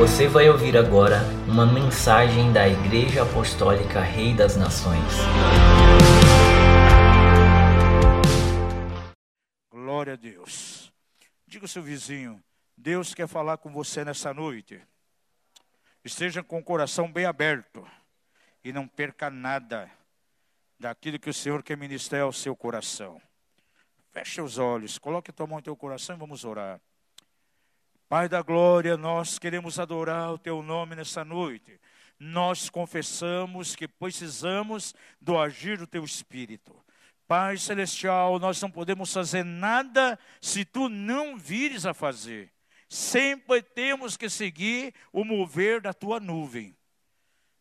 Você vai ouvir agora uma mensagem da Igreja Apostólica Rei das Nações. Glória a Deus. Diga ao seu vizinho: Deus quer falar com você nessa noite. Esteja com o coração bem aberto e não perca nada daquilo que o Senhor quer ministrar ao seu coração. Feche os olhos, coloque a tua mão no teu coração e vamos orar. Pai da glória, nós queremos adorar o teu nome nessa noite. Nós confessamos que precisamos do agir do teu espírito. Pai celestial, nós não podemos fazer nada se tu não vires a fazer. Sempre temos que seguir o mover da tua nuvem,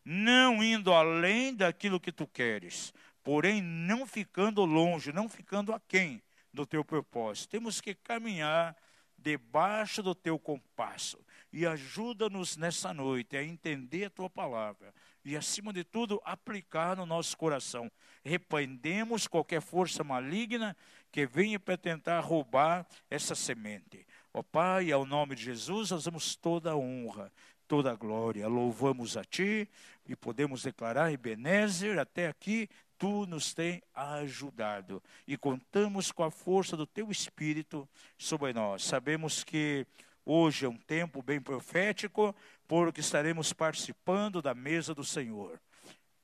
não indo além daquilo que tu queres, porém não ficando longe, não ficando aquém do teu propósito. Temos que caminhar debaixo do teu compasso. E ajuda-nos nessa noite a entender a tua palavra e, acima de tudo, aplicar no nosso coração. Repreendemos qualquer força maligna que venha para tentar roubar essa semente. Ó Pai, ao nome de Jesus, nós damos toda a honra, toda a glória. Louvamos a Ti e podemos declarar, Ebenezer, até aqui tu nos tem ajudado e contamos com a força do teu Espírito sobre nós. Sabemos que hoje é um tempo bem profético, porque estaremos participando da mesa do Senhor.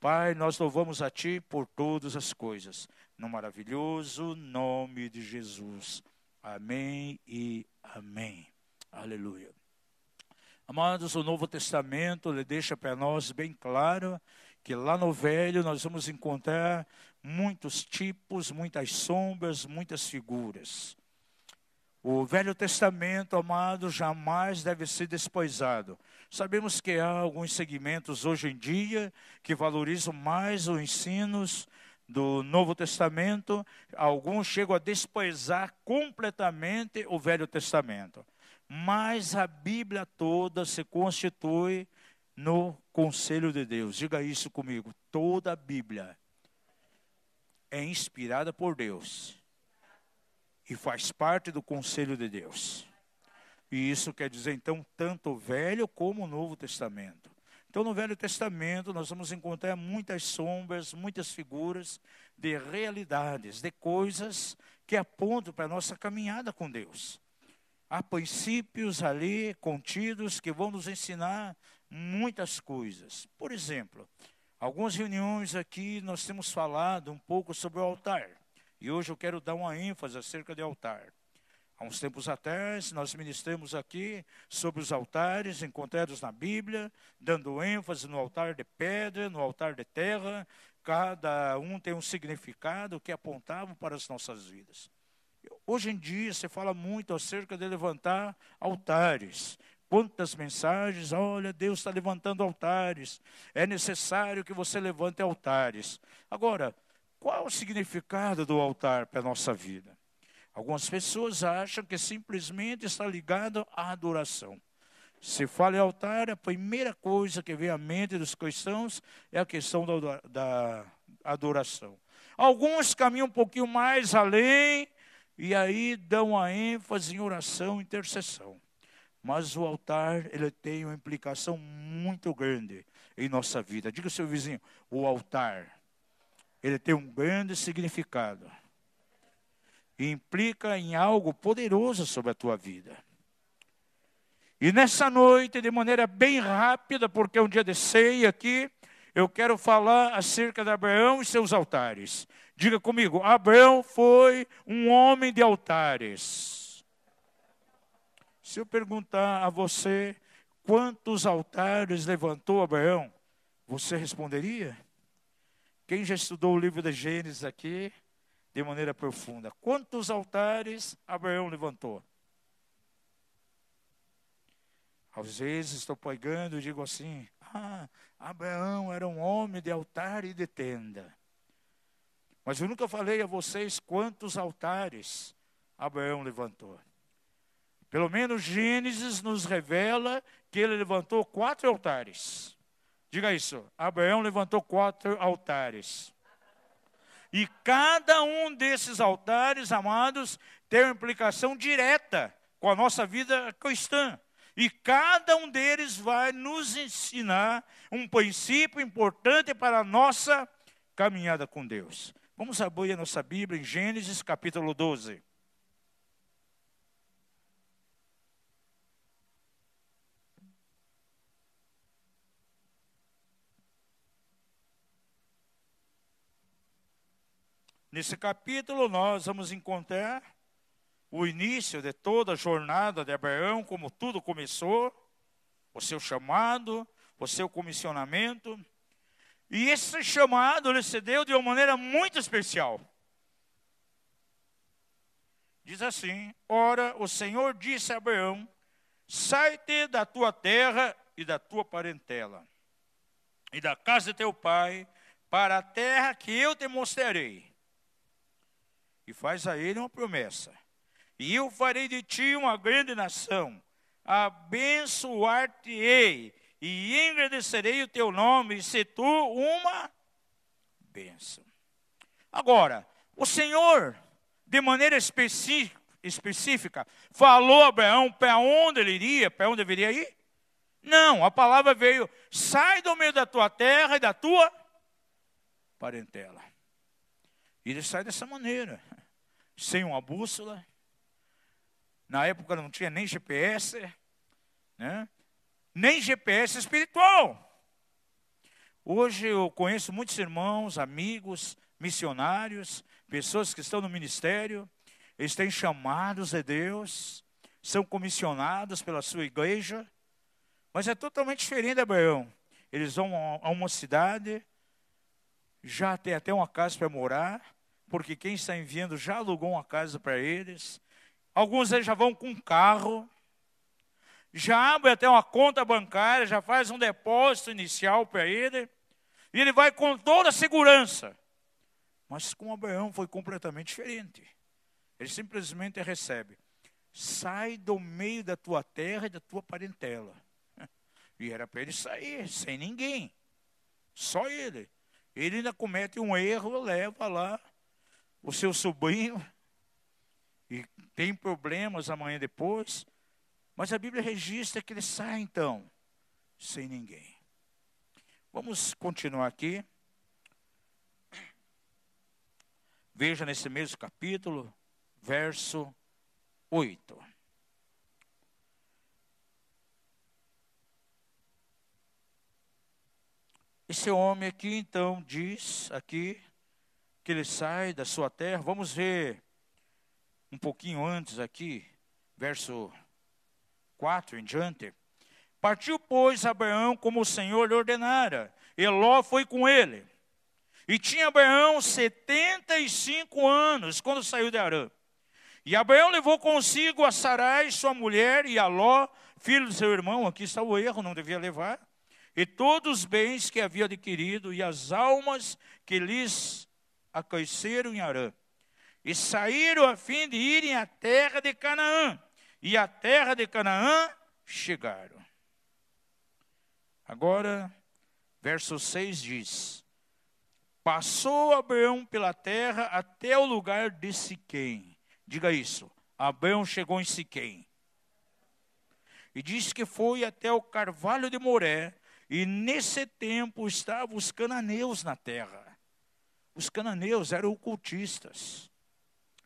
Pai, nós louvamos a Ti por todas as coisas, no maravilhoso nome de Jesus. Amém e amém. Aleluia. Amados, o Novo Testamento ele deixa para nós bem claro que lá no Velho nós vamos encontrar muitos tipos, muitas sombras, muitas figuras. O Velho Testamento, amado, jamais deve ser despoisado. Sabemos que há alguns segmentos hoje em dia que valorizam mais os ensinos do Novo Testamento, alguns chegam a despoisar completamente o Velho Testamento. Mas a Bíblia toda se constitui no conselho de Deus. Diga isso comigo. Toda a Bíblia é inspirada por Deus e faz parte do conselho de Deus. E isso quer dizer, então, tanto o Velho como o Novo Testamento. Então, no Velho Testamento, nós vamos encontrar muitas sombras, muitas figuras de realidades, de coisas que apontam para a nossa caminhada com Deus. Há princípios ali contidos que vão nos ensinar muitas coisas. Por exemplo, algumas reuniões aqui nós temos falado um pouco sobre o altar. E hoje eu quero dar uma ênfase acerca do altar. Há uns tempos atrás, nós ministramos aqui sobre os altares encontrados na Bíblia, dando ênfase no altar de pedra, no altar de terra. Cada um tem um significado que apontava para as nossas vidas. Hoje em dia se fala muito acerca de levantar altares. Quantas mensagens, olha, Deus está levantando altares, é necessário que você levante altares. Agora, qual o significado do altar para a nossa vida? Algumas pessoas acham que simplesmente está ligado à adoração. Se fala em altar, a primeira coisa que vem à mente dos cristãos é a questão da, da adoração. Alguns caminham um pouquinho mais além e aí dão a ênfase em oração e intercessão. Mas o altar, ele tem uma implicação muito grande em nossa vida. Diga ao seu vizinho, o altar, ele tem um grande significado. E implica em algo poderoso sobre a tua vida. E nessa noite, de maneira bem rápida, porque é um dia de ceia aqui, eu quero falar acerca de Abraão e seus altares. Diga comigo, Abraão foi um homem de altares. Se eu perguntar a você quantos altares levantou Abraão, você responderia? Quem já estudou o livro de Gênesis aqui, de maneira profunda, quantos altares Abraão levantou? Às vezes estou pregando e digo assim: ah, Abraão era um homem de altar e de tenda. Mas eu nunca falei a vocês quantos altares Abraão levantou. Pelo menos Gênesis nos revela que ele levantou quatro altares. Diga isso. Abraão levantou quatro altares. E cada um desses altares, amados, tem uma implicação direta com a nossa vida cristã. E cada um deles vai nos ensinar um princípio importante para a nossa caminhada com Deus. Vamos abrir a nossa Bíblia em Gênesis capítulo 12. Nesse capítulo, nós vamos encontrar o início de toda a jornada de Abraão, como tudo começou, o seu chamado, o seu comissionamento. E esse chamado ele se deu de uma maneira muito especial. Diz assim: Ora, o Senhor disse a Abraão: Sai-te da tua terra e da tua parentela, e da casa de teu pai, para a terra que eu te mostrarei e faz a ele uma promessa. E eu farei de ti uma grande nação, abençoar-te-ei e engrandecerei o teu nome, se tu uma bênção. Agora, o Senhor, de maneira específica, específica falou a Abraão para onde ele iria, para onde deveria ir? Não, a palavra veio: sai do meio da tua terra e da tua parentela. E ele sai dessa maneira sem uma bússola. Na época não tinha nem GPS, né? nem GPS espiritual. Hoje eu conheço muitos irmãos, amigos, missionários, pessoas que estão no ministério, eles têm chamados de Deus, são comissionados pela sua igreja, mas é totalmente diferente, Abraão. Eles vão a uma cidade, já tem até uma casa para morar, porque quem está enviando já alugou uma casa para eles. Alguns já vão com carro, já abre até uma conta bancária, já faz um depósito inicial para ele, e ele vai com toda a segurança. Mas com Abraão foi completamente diferente. Ele simplesmente recebe: sai do meio da tua terra e da tua parentela. E era para ele sair, sem ninguém, só ele. Ele ainda comete um erro, leva lá o seu sobrinho e tem problemas amanhã depois, mas a Bíblia registra que ele sai então sem ninguém. Vamos continuar aqui. Veja nesse mesmo capítulo, verso 8. Esse homem aqui então diz aqui que ele sai da sua terra. Vamos ver um pouquinho antes aqui, verso 4 em diante. Partiu, pois, Abraão como o Senhor lhe ordenara, e Ló foi com ele. E tinha Abraão 75 anos quando saiu de Arã. E Abraão levou consigo a Sarai, sua mulher, e a Ló, filho do seu irmão, aqui está o erro, não devia levar, e todos os bens que havia adquirido, e as almas que lhes aqueceram em Arã. E saíram a fim de irem à terra de Canaã. E à terra de Canaã chegaram. Agora, verso 6 diz: Passou Abraão pela terra até o lugar de Siquém. Diga isso. Abraão chegou em Siquém. E disse que foi até o carvalho de Moré, e nesse tempo estavam os cananeus na terra. Os cananeus eram ocultistas.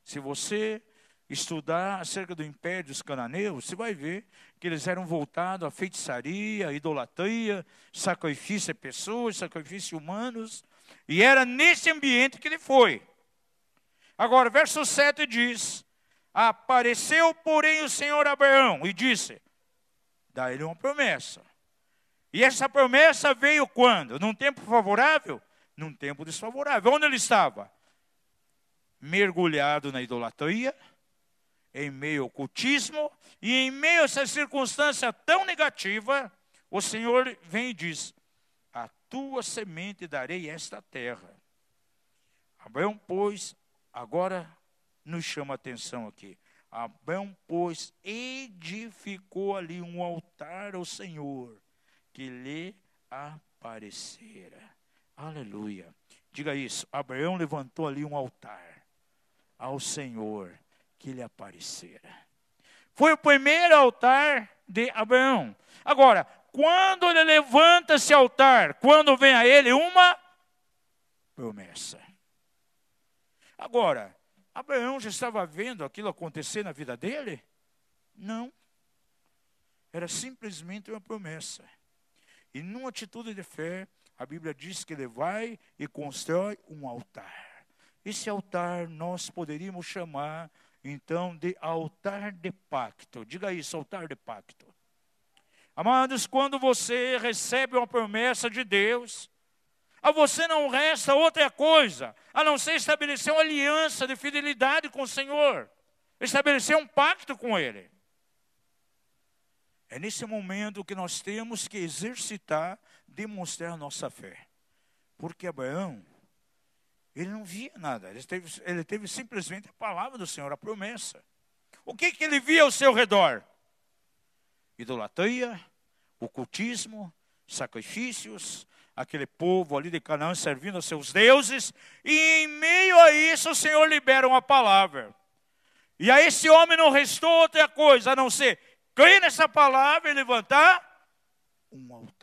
Se você estudar acerca do império dos cananeus, você vai ver que eles eram voltados à feitiçaria, à idolatria, sacrifício a pessoas, sacrifício humanos. E era nesse ambiente que ele foi. Agora, verso 7 diz: Apareceu, porém, o Senhor Abraão e disse: Dá ele uma promessa. E essa promessa veio quando? Num tempo favorável? Num tempo desfavorável. Onde ele estava? Mergulhado na idolatria, em meio ao cultismo, e em meio a essa circunstância tão negativa, o Senhor vem e diz: A tua semente darei esta terra. Abraão, pois, agora nos chama a atenção aqui. Abraão, pois, edificou ali um altar ao Senhor, que lhe aparecera. Aleluia. Diga isso. Abraão levantou ali um altar ao Senhor que lhe aparecera. Foi o primeiro altar de Abraão. Agora, quando ele levanta esse altar, quando vem a ele uma promessa. Agora, Abraão já estava vendo aquilo acontecer na vida dele? Não. Era simplesmente uma promessa. E numa atitude de fé, a Bíblia diz que ele vai e constrói um altar. Esse altar nós poderíamos chamar então de altar de pacto. Diga isso, altar de pacto. Amados, quando você recebe uma promessa de Deus, a você não resta outra coisa a não ser estabelecer uma aliança de fidelidade com o Senhor, estabelecer um pacto com Ele. É nesse momento que nós temos que exercitar, demonstrar nossa fé. Porque Abraão, ele não via nada, ele teve, ele teve simplesmente a palavra do Senhor, a promessa. O que, que ele via ao seu redor? Idolatria, ocultismo, sacrifícios, aquele povo ali de Canaã servindo a seus deuses, e em meio a isso o Senhor libera uma palavra. E a esse homem não restou outra coisa a não ser crer nessa palavra e levantar um altar.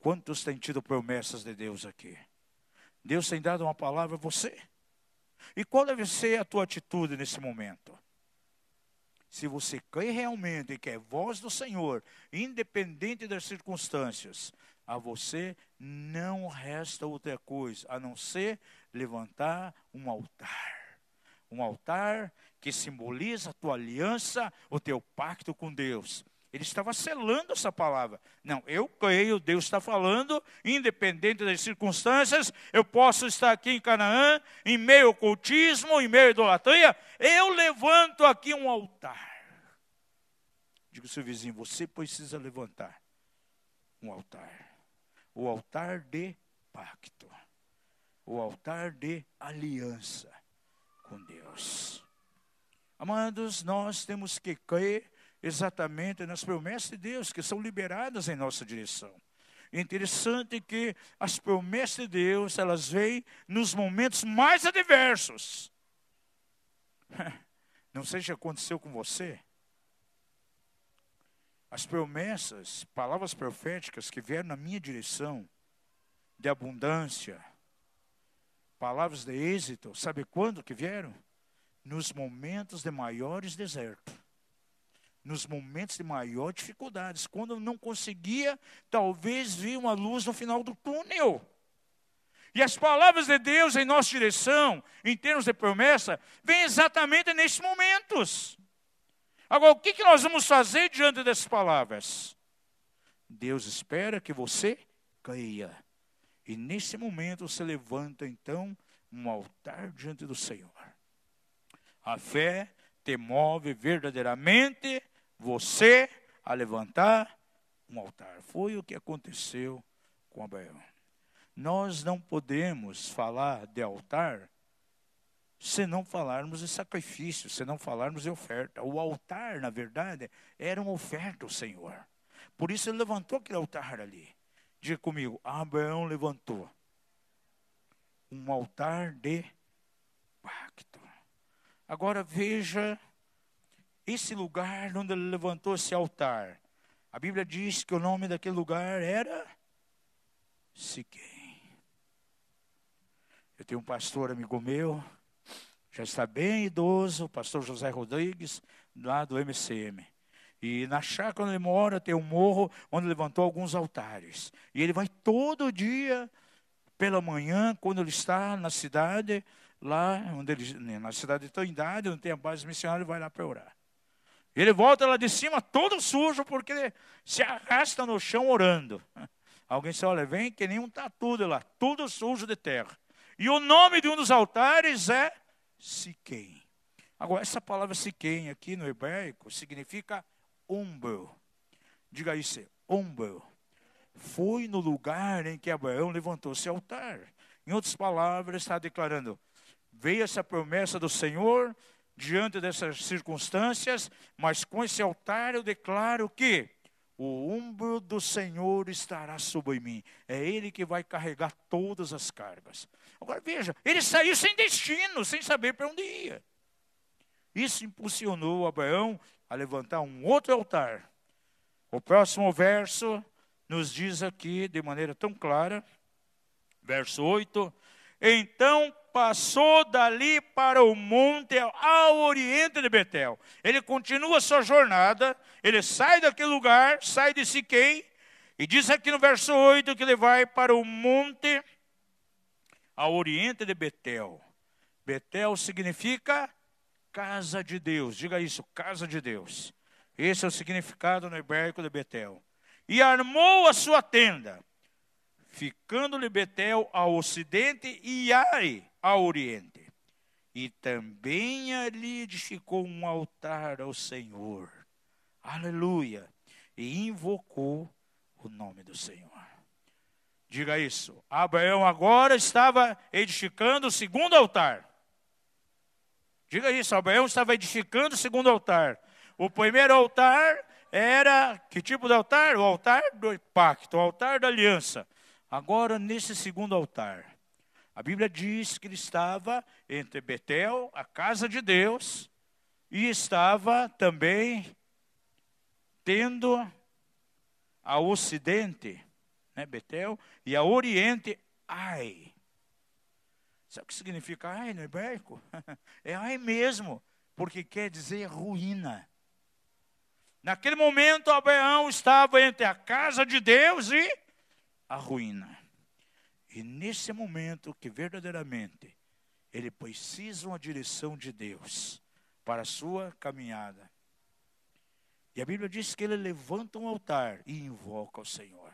Quantos têm tido promessas de Deus aqui? Deus tem dado uma palavra a você. E qual deve ser a tua atitude nesse momento? Se você crê realmente que é voz do Senhor, independente das circunstâncias, a você não resta outra coisa a não ser levantar um altar. Um altar que simboliza a tua aliança, o teu pacto com Deus. Ele estava selando essa palavra. Não, eu creio, Deus está falando, independente das circunstâncias, eu posso estar aqui em Canaã, em meio ao cultismo, em meio à idolatria, eu levanto aqui um altar. Digo ao seu vizinho, você precisa levantar um altar o altar de pacto, o altar de aliança com Deus. Amados, nós temos que crer exatamente nas promessas de Deus que são liberadas em nossa direção. Interessante que as promessas de Deus, elas vêm nos momentos mais adversos. Não sei se aconteceu com você. As promessas, palavras proféticas que vieram na minha direção, de abundância, palavras de êxito, sabe quando que vieram? Nos momentos de maiores desertos, nos momentos de maior dificuldades, quando não conseguia, talvez, ver uma luz no final do túnel. E as palavras de Deus em nossa direção, em termos de promessa, vêm exatamente nesses momentos. Agora, o que, que nós vamos fazer diante dessas palavras? Deus espera que você creia. E nesse momento você levanta então um altar diante do Senhor. A fé te move verdadeiramente você a levantar um altar. Foi o que aconteceu com Abraão. Nós não podemos falar de altar se não falarmos de sacrifício, se não falarmos de oferta. O altar, na verdade, era uma oferta ao Senhor. Por isso ele levantou aquele altar ali. Diga comigo, Abraão levantou um altar de pacto. Agora veja esse lugar onde ele levantou esse altar. A Bíblia diz que o nome daquele lugar era Siquém. Eu tenho um pastor amigo meu, já está bem idoso, o pastor José Rodrigues, lá do MCM. E na chácara onde ele mora tem um morro onde levantou alguns altares. E ele vai todo dia, pela manhã, quando ele está na cidade, lá onde ele, né, na cidade de Trindade, onde tem a base missionária, vai lá para orar. Ele volta lá de cima todo sujo, porque se arrasta no chão orando. Alguém disse, olha, vem que nem um tatu lá, tudo sujo de terra. E o nome de um dos altares é Siquém. Agora, essa palavra Siquém aqui no hebraico significa ombro. Diga isso, ombro. Foi no lugar em que Abraão levantou seu altar. Em outras palavras, está declarando: veio essa promessa do Senhor diante dessas circunstâncias, mas com esse altar eu declaro que o ombro do Senhor estará sobre mim. É Ele que vai carregar todas as cargas. Agora veja, ele saiu sem destino, sem saber para onde ia. Isso impulsionou Abraão a levantar um outro altar. O próximo verso nos diz aqui de maneira tão clara, verso 8: Então passou dali para o monte ao oriente de Betel. Ele continua sua jornada, ele sai daquele lugar, sai de Siquém, e diz aqui no verso 8 que ele vai para o monte ao oriente de Betel. Betel significa casa de Deus. Diga isso, casa de Deus. Esse é o significado no hebraico de Betel. E armou a sua tenda, ficando-lhe Betel ao ocidente e Ai ao oriente. E também ali edificou um altar ao Senhor. Aleluia. E invocou o nome do Senhor. Diga isso. Abraão agora estava edificando o segundo altar. Diga isso. Abraão estava edificando o segundo altar. O primeiro altar era que tipo de altar? O altar do pacto, o altar da aliança. Agora, nesse segundo altar, a Bíblia diz que ele estava entre Betel, a casa de Deus, e estava também tendo a ocidente né, Betel, e a oriente, Ai. Sabe o que significa Ai no hebraico? É Ai mesmo, porque quer dizer ruína. Naquele momento, Abraão estava entre a casa de Deus e a ruína. E nesse momento que verdadeiramente ele precisa uma direção de Deus para a sua caminhada. E a Bíblia diz que ele levanta um altar e invoca o Senhor.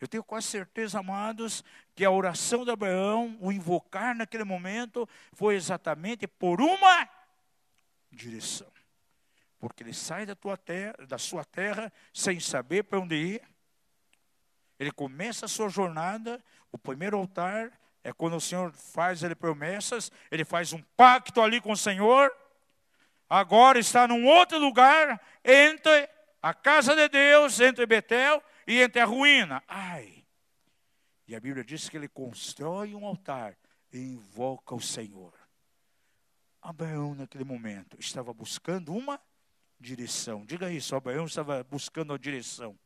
Eu tenho quase certeza, amados, que a oração de Abraão, o invocar naquele momento, foi exatamente por uma direção. Porque ele sai da, tua terra, da sua terra sem saber para onde ir. Ele começa a sua jornada. O primeiro altar é quando o Senhor faz ele promessas, ele faz um pacto ali com o Senhor. Agora está num outro lugar, entre a casa de Deus, entre Betel e entre a ruína. Ai! E a Bíblia diz que ele constrói um altar e invoca o Senhor. Abraão, naquele momento, estava buscando uma direção. Diga isso, Abraão estava buscando uma direção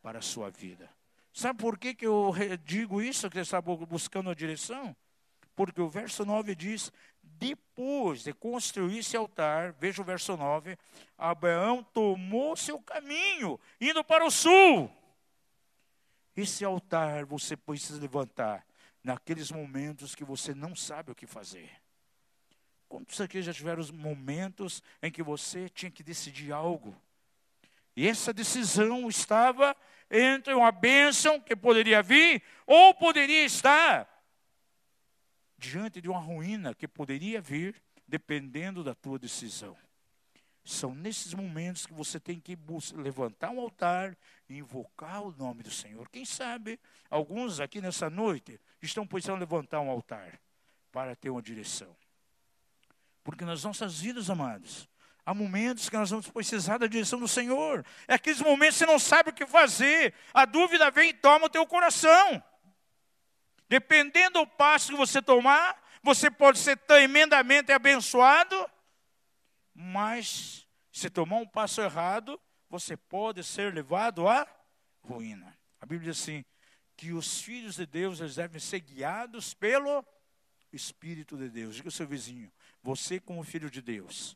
para a sua vida. Sabe por que, que eu digo isso, que estava buscando uma direção? Porque o verso 9 diz: depois de construir esse altar, veja o verso 9, Abraão tomou seu caminho, indo para o sul. Esse altar você precisa levantar naqueles momentos que você não sabe o que fazer. Quantos aqui já tiveram os momentos em que você tinha que decidir algo? E essa decisão estava entre uma bênção que poderia vir, ou poderia estar diante de uma ruína que poderia vir, dependendo da tua decisão. São nesses momentos que você tem que levantar um altar e invocar o nome do Senhor. Quem sabe alguns aqui nessa noite estão precisando levantar um altar para ter uma direção. Porque nas nossas vidas, amados, há momentos que nós vamos precisar da direção do Senhor. É aqueles momentos que você não sabe o que fazer. A dúvida vem e toma o teu coração. Dependendo do passo que você tomar, você pode ser tremendamente abençoado mas se tomar um passo errado, você pode ser levado à ruína. A Bíblia diz assim: que os filhos de Deus eles devem ser guiados pelo Espírito de Deus. Diga ao seu vizinho: você, como filho de Deus,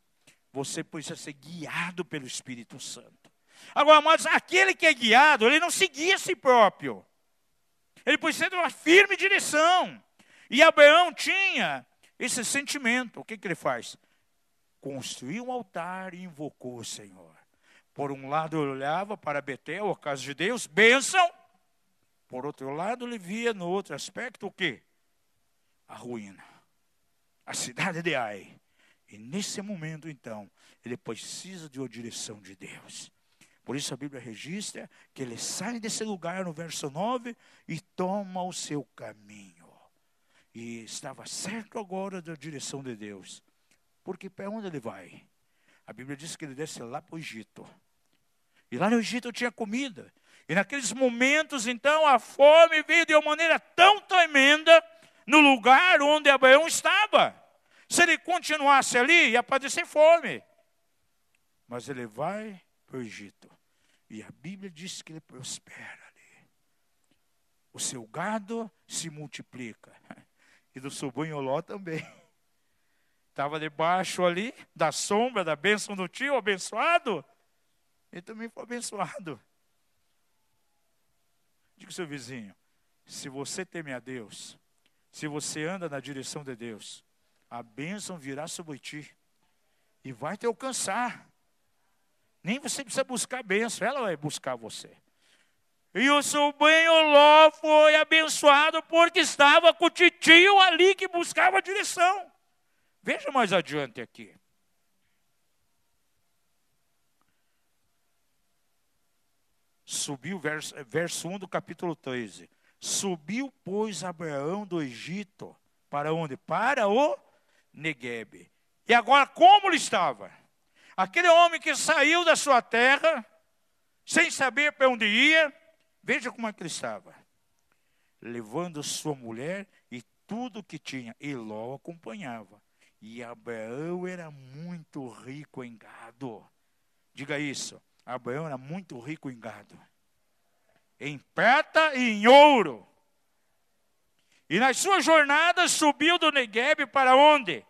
você precisa ser guiado pelo Espírito Santo. Agora, amados, aquele que é guiado, ele não se guia a si próprio. Ele precisa de uma firme direção. E Abraão tinha esse sentimento. O que, que ele faz? construiu um altar e invocou o Senhor. Por um lado ele olhava para Betel, a casa de Deus, bênção. Por outro lado ele via no outro aspecto o quê? A ruína. A cidade de Ai. E nesse momento então, ele precisa de uma direção de Deus. Por isso a Bíblia registra que ele sai desse lugar no verso 9 e toma o seu caminho. E estava certo agora da direção de Deus. Porque para onde ele vai? A Bíblia diz que ele desce lá para o Egito. E lá no Egito tinha comida. E naqueles momentos, então, a fome veio de uma maneira tão tremenda no lugar onde Abraão estava. Se ele continuasse ali, ia padecer fome. Mas ele vai para o Egito. E a Bíblia diz que ele prospera ali. O seu gado se multiplica. E do sobrinho Ló também. Estava debaixo ali da sombra da bênção do tio, abençoado. Ele também foi abençoado. Diga seu vizinho: se você teme a Deus, se você anda na direção de Deus, a bênção virá sobre ti e vai te alcançar. Nem você precisa buscar bênção, ela vai buscar você. E o sobrinho Ló foi abençoado porque estava com o titio ali que buscava a direção. Veja mais adiante aqui. Subiu, verso, verso 1 do capítulo 13. Subiu, pois, Abraão do Egito. Para onde? Para o Neguebe. E agora, como ele estava? Aquele homem que saiu da sua terra, sem saber para onde ia, veja como é que ele estava. Levando sua mulher e tudo que tinha, e Ló acompanhava. E Abraão era muito rico em gado. Diga isso. Abraão era muito rico em gado em prata e em ouro. E nas suas jornadas subiu do Negueb para onde?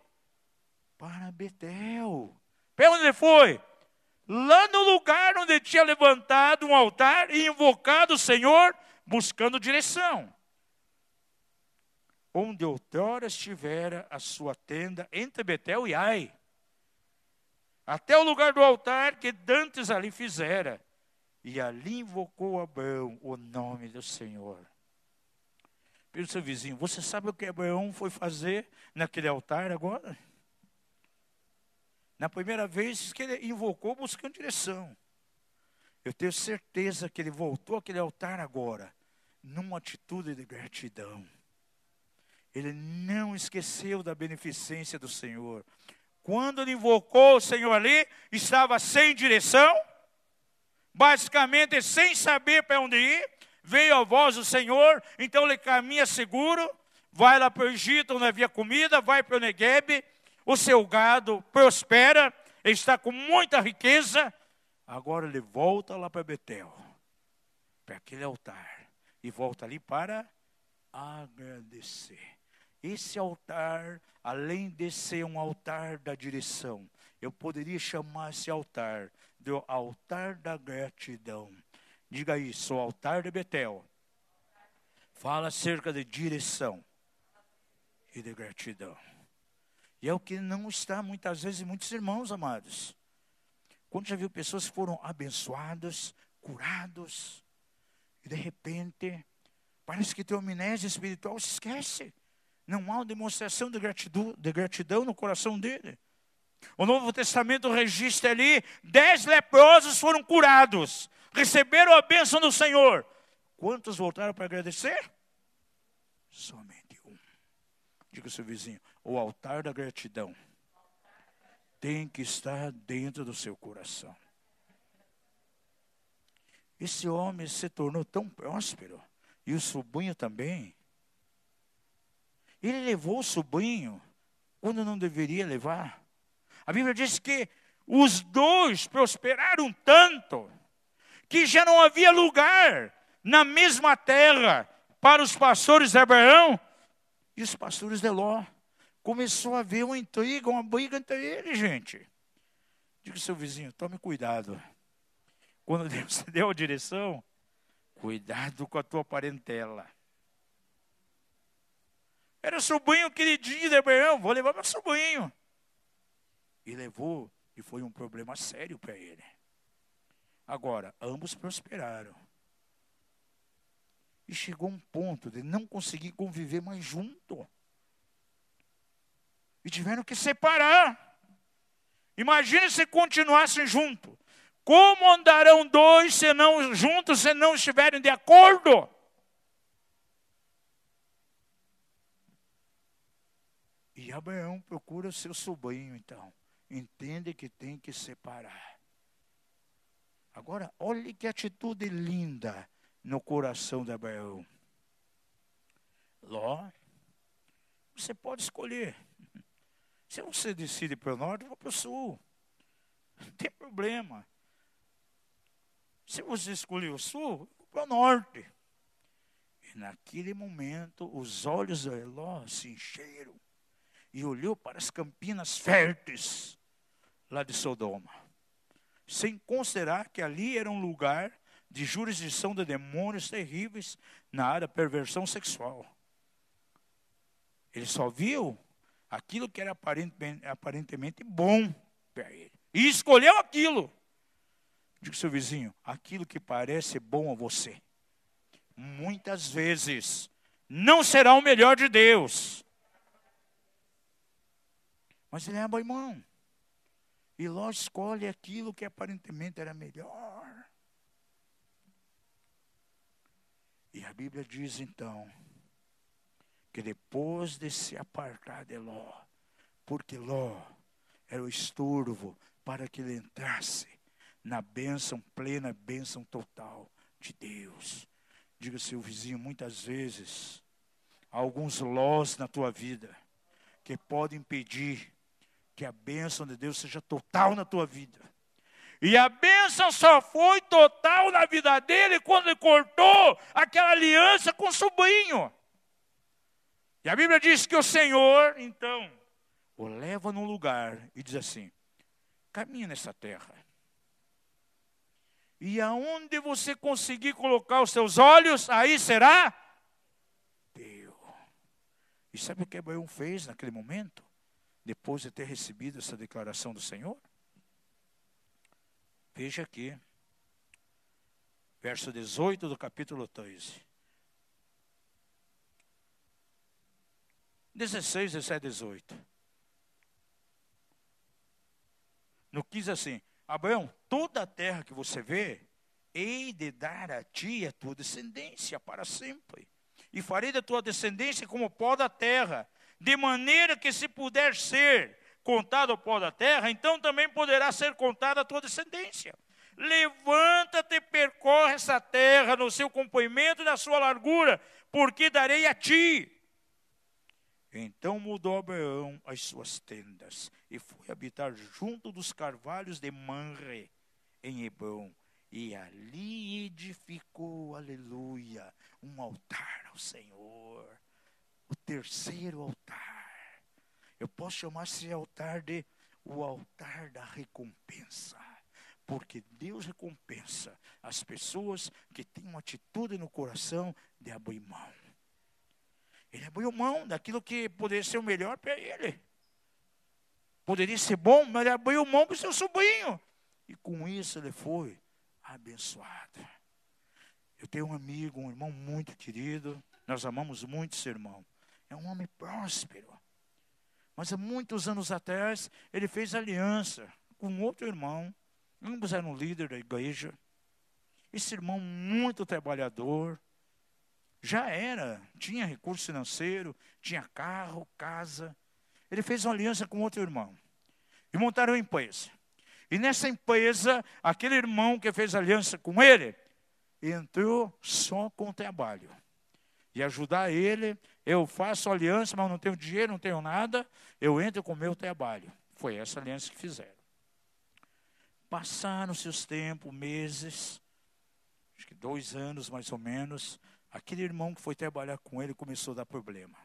Para Betel. Para onde ele foi? Lá no lugar onde tinha levantado um altar e invocado o Senhor, buscando direção. Onde outrora estivera a sua tenda entre Betel e Ai. Até o lugar do altar que Dantes ali fizera e ali invocou Abraão o nome do Senhor. Pelo seu vizinho, você sabe o que Abraão foi fazer naquele altar agora? Na primeira vez que ele invocou buscando direção. Eu tenho certeza que ele voltou àquele altar agora, numa atitude de gratidão. Ele não esqueceu da beneficência do Senhor. Quando ele invocou o Senhor ali, estava sem direção, basicamente sem saber para onde ir, veio a voz do Senhor, então ele caminha seguro, vai lá para o Egito onde havia comida, vai para o Negueb, o seu gado prospera, está com muita riqueza, agora ele volta lá para Betel, para aquele altar, e volta ali para agradecer. Esse altar, além de ser um altar da direção, eu poderia chamar esse altar do altar da gratidão. Diga isso, o altar de Betel. Fala acerca de direção e de gratidão. E é o que não está muitas vezes em muitos irmãos, amados. Quando já viu pessoas que foram abençoadas, curados, e de repente, parece que tem amnésia espiritual, se esquece. Não há uma demonstração de gratidão, de gratidão no coração dele. O Novo Testamento registra ali: dez leprosos foram curados, receberam a bênção do Senhor. Quantos voltaram para agradecer? Somente um. Diga ao seu vizinho: o altar da gratidão tem que estar dentro do seu coração. Esse homem se tornou tão próspero, e o sobrinho também. Ele levou o sobrinho quando não deveria levar. A Bíblia diz que os dois prosperaram tanto que já não havia lugar na mesma terra para os pastores de Abraão e os pastores de Ló. Começou a haver uma intriga, uma briga entre eles, gente. Diga ao seu vizinho, tome cuidado. Quando Deus te deu a direção, cuidado com a tua parentela. Era o sobrinho queridinho de Abraão, vou levar meu sobrinho. E levou, e foi um problema sério para ele. Agora, ambos prosperaram. E chegou um ponto de não conseguir conviver mais junto. E tiveram que separar. Imagine se continuassem juntos. Como andarão dois se não juntos se não estiverem de acordo? E Abraão procura seu sobrinho, então entende que tem que separar. Agora, olhe que atitude linda no coração de Abraão. Ló, você pode escolher. Se você decide para o norte, vou para o sul. Não tem problema. Se você escolher o sul, vou para o norte. E naquele momento, os olhos de Eló se encheram e olhou para as campinas férteis lá de Sodoma, sem considerar que ali era um lugar de jurisdição de demônios terríveis na área da perversão sexual. Ele só viu aquilo que era aparentemente, bom para ele. E escolheu aquilo. Diga seu vizinho, aquilo que parece bom a você, muitas vezes não será o melhor de Deus. Mas ele é bom irmão. E Ló escolhe aquilo que aparentemente era melhor. E a Bíblia diz então que depois de se apartar de Ló, porque Ló era o estorvo para que ele entrasse na bênção plena, bênção total de Deus. Diga seu vizinho, muitas vezes, há alguns lós na tua vida que podem impedir que a bênção de Deus seja total na tua vida. E a bênção só foi total na vida dele quando ele cortou aquela aliança com o sobrinho. E a Bíblia diz que o Senhor, então, o leva num lugar e diz assim: caminha nessa terra. E aonde você conseguir colocar os seus olhos, aí será teu. E sabe o que Abraão fez naquele momento? Depois de ter recebido essa declaração do Senhor? Veja aqui, verso 18 do capítulo 13. 16, 17, 18. No 15 assim, Abraão, toda a terra que você vê, hei de dar a ti a tua descendência para sempre. E farei da tua descendência como pó da terra, de maneira que se puder ser contado o pó da terra, então também poderá ser contada a tua descendência. Levanta-te e percorre essa terra no seu comprimento e na sua largura, porque darei a ti então mudou Abraão as suas tendas e foi habitar junto dos carvalhos de Manre, em Hebron. E ali edificou, aleluia, um altar ao Senhor. Terceiro altar. Eu posso chamar esse altar de o altar da recompensa. Porque Deus recompensa as pessoas que têm uma atitude no coração de abrir mão. Ele abriu mão daquilo que poderia ser o melhor para ele. Poderia ser bom, mas ele abriu mão para o seu sobrinho. E com isso ele foi abençoado. Eu tenho um amigo, um irmão muito querido. Nós amamos muito esse irmão. É um homem próspero. Mas há muitos anos atrás, ele fez aliança com outro irmão. Ambos eram líder da igreja. Esse irmão muito trabalhador, já era, tinha recurso financeiro, tinha carro, casa. Ele fez uma aliança com outro irmão e montaram uma empresa. E nessa empresa, aquele irmão que fez aliança com ele, entrou só com o trabalho. E ajudar ele, eu faço aliança, mas não tenho dinheiro, não tenho nada, eu entro com o meu trabalho. Foi essa aliança que fizeram. Passaram seus tempos, meses, acho que dois anos mais ou menos, Aquele irmão que foi trabalhar com ele começou a dar problema.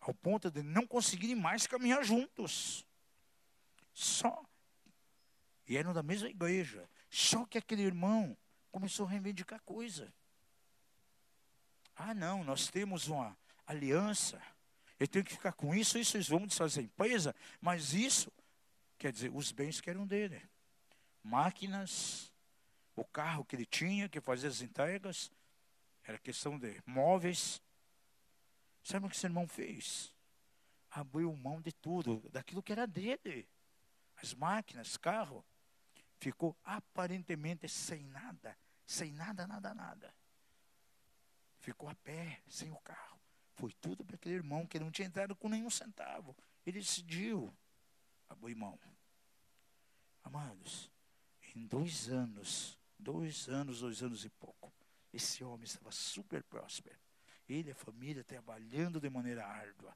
Ao ponto de não conseguirem mais caminhar juntos. Só. E eram da mesma igreja. Só que aquele irmão começou a reivindicar coisa. Ah, não, nós temos uma aliança. Eu tenho que ficar com isso, isso, eles vão desfazer a empresa, mas isso, quer dizer, os bens que eram dele. Máquinas, o carro que ele tinha, que fazia as entregas, era questão de móveis. Sabe o que esse irmão fez? Abriu mão de tudo, daquilo que era dele. As máquinas, carro. Ficou aparentemente sem nada, sem nada, nada, nada. Ficou a pé, sem o carro. Foi tudo para aquele irmão que não tinha entrado com nenhum centavo. Ele decidiu abrir mão. Amados, em dois anos, Dois anos, dois anos e pouco. Esse homem estava super próspero. Ele e a família trabalhando de maneira árdua.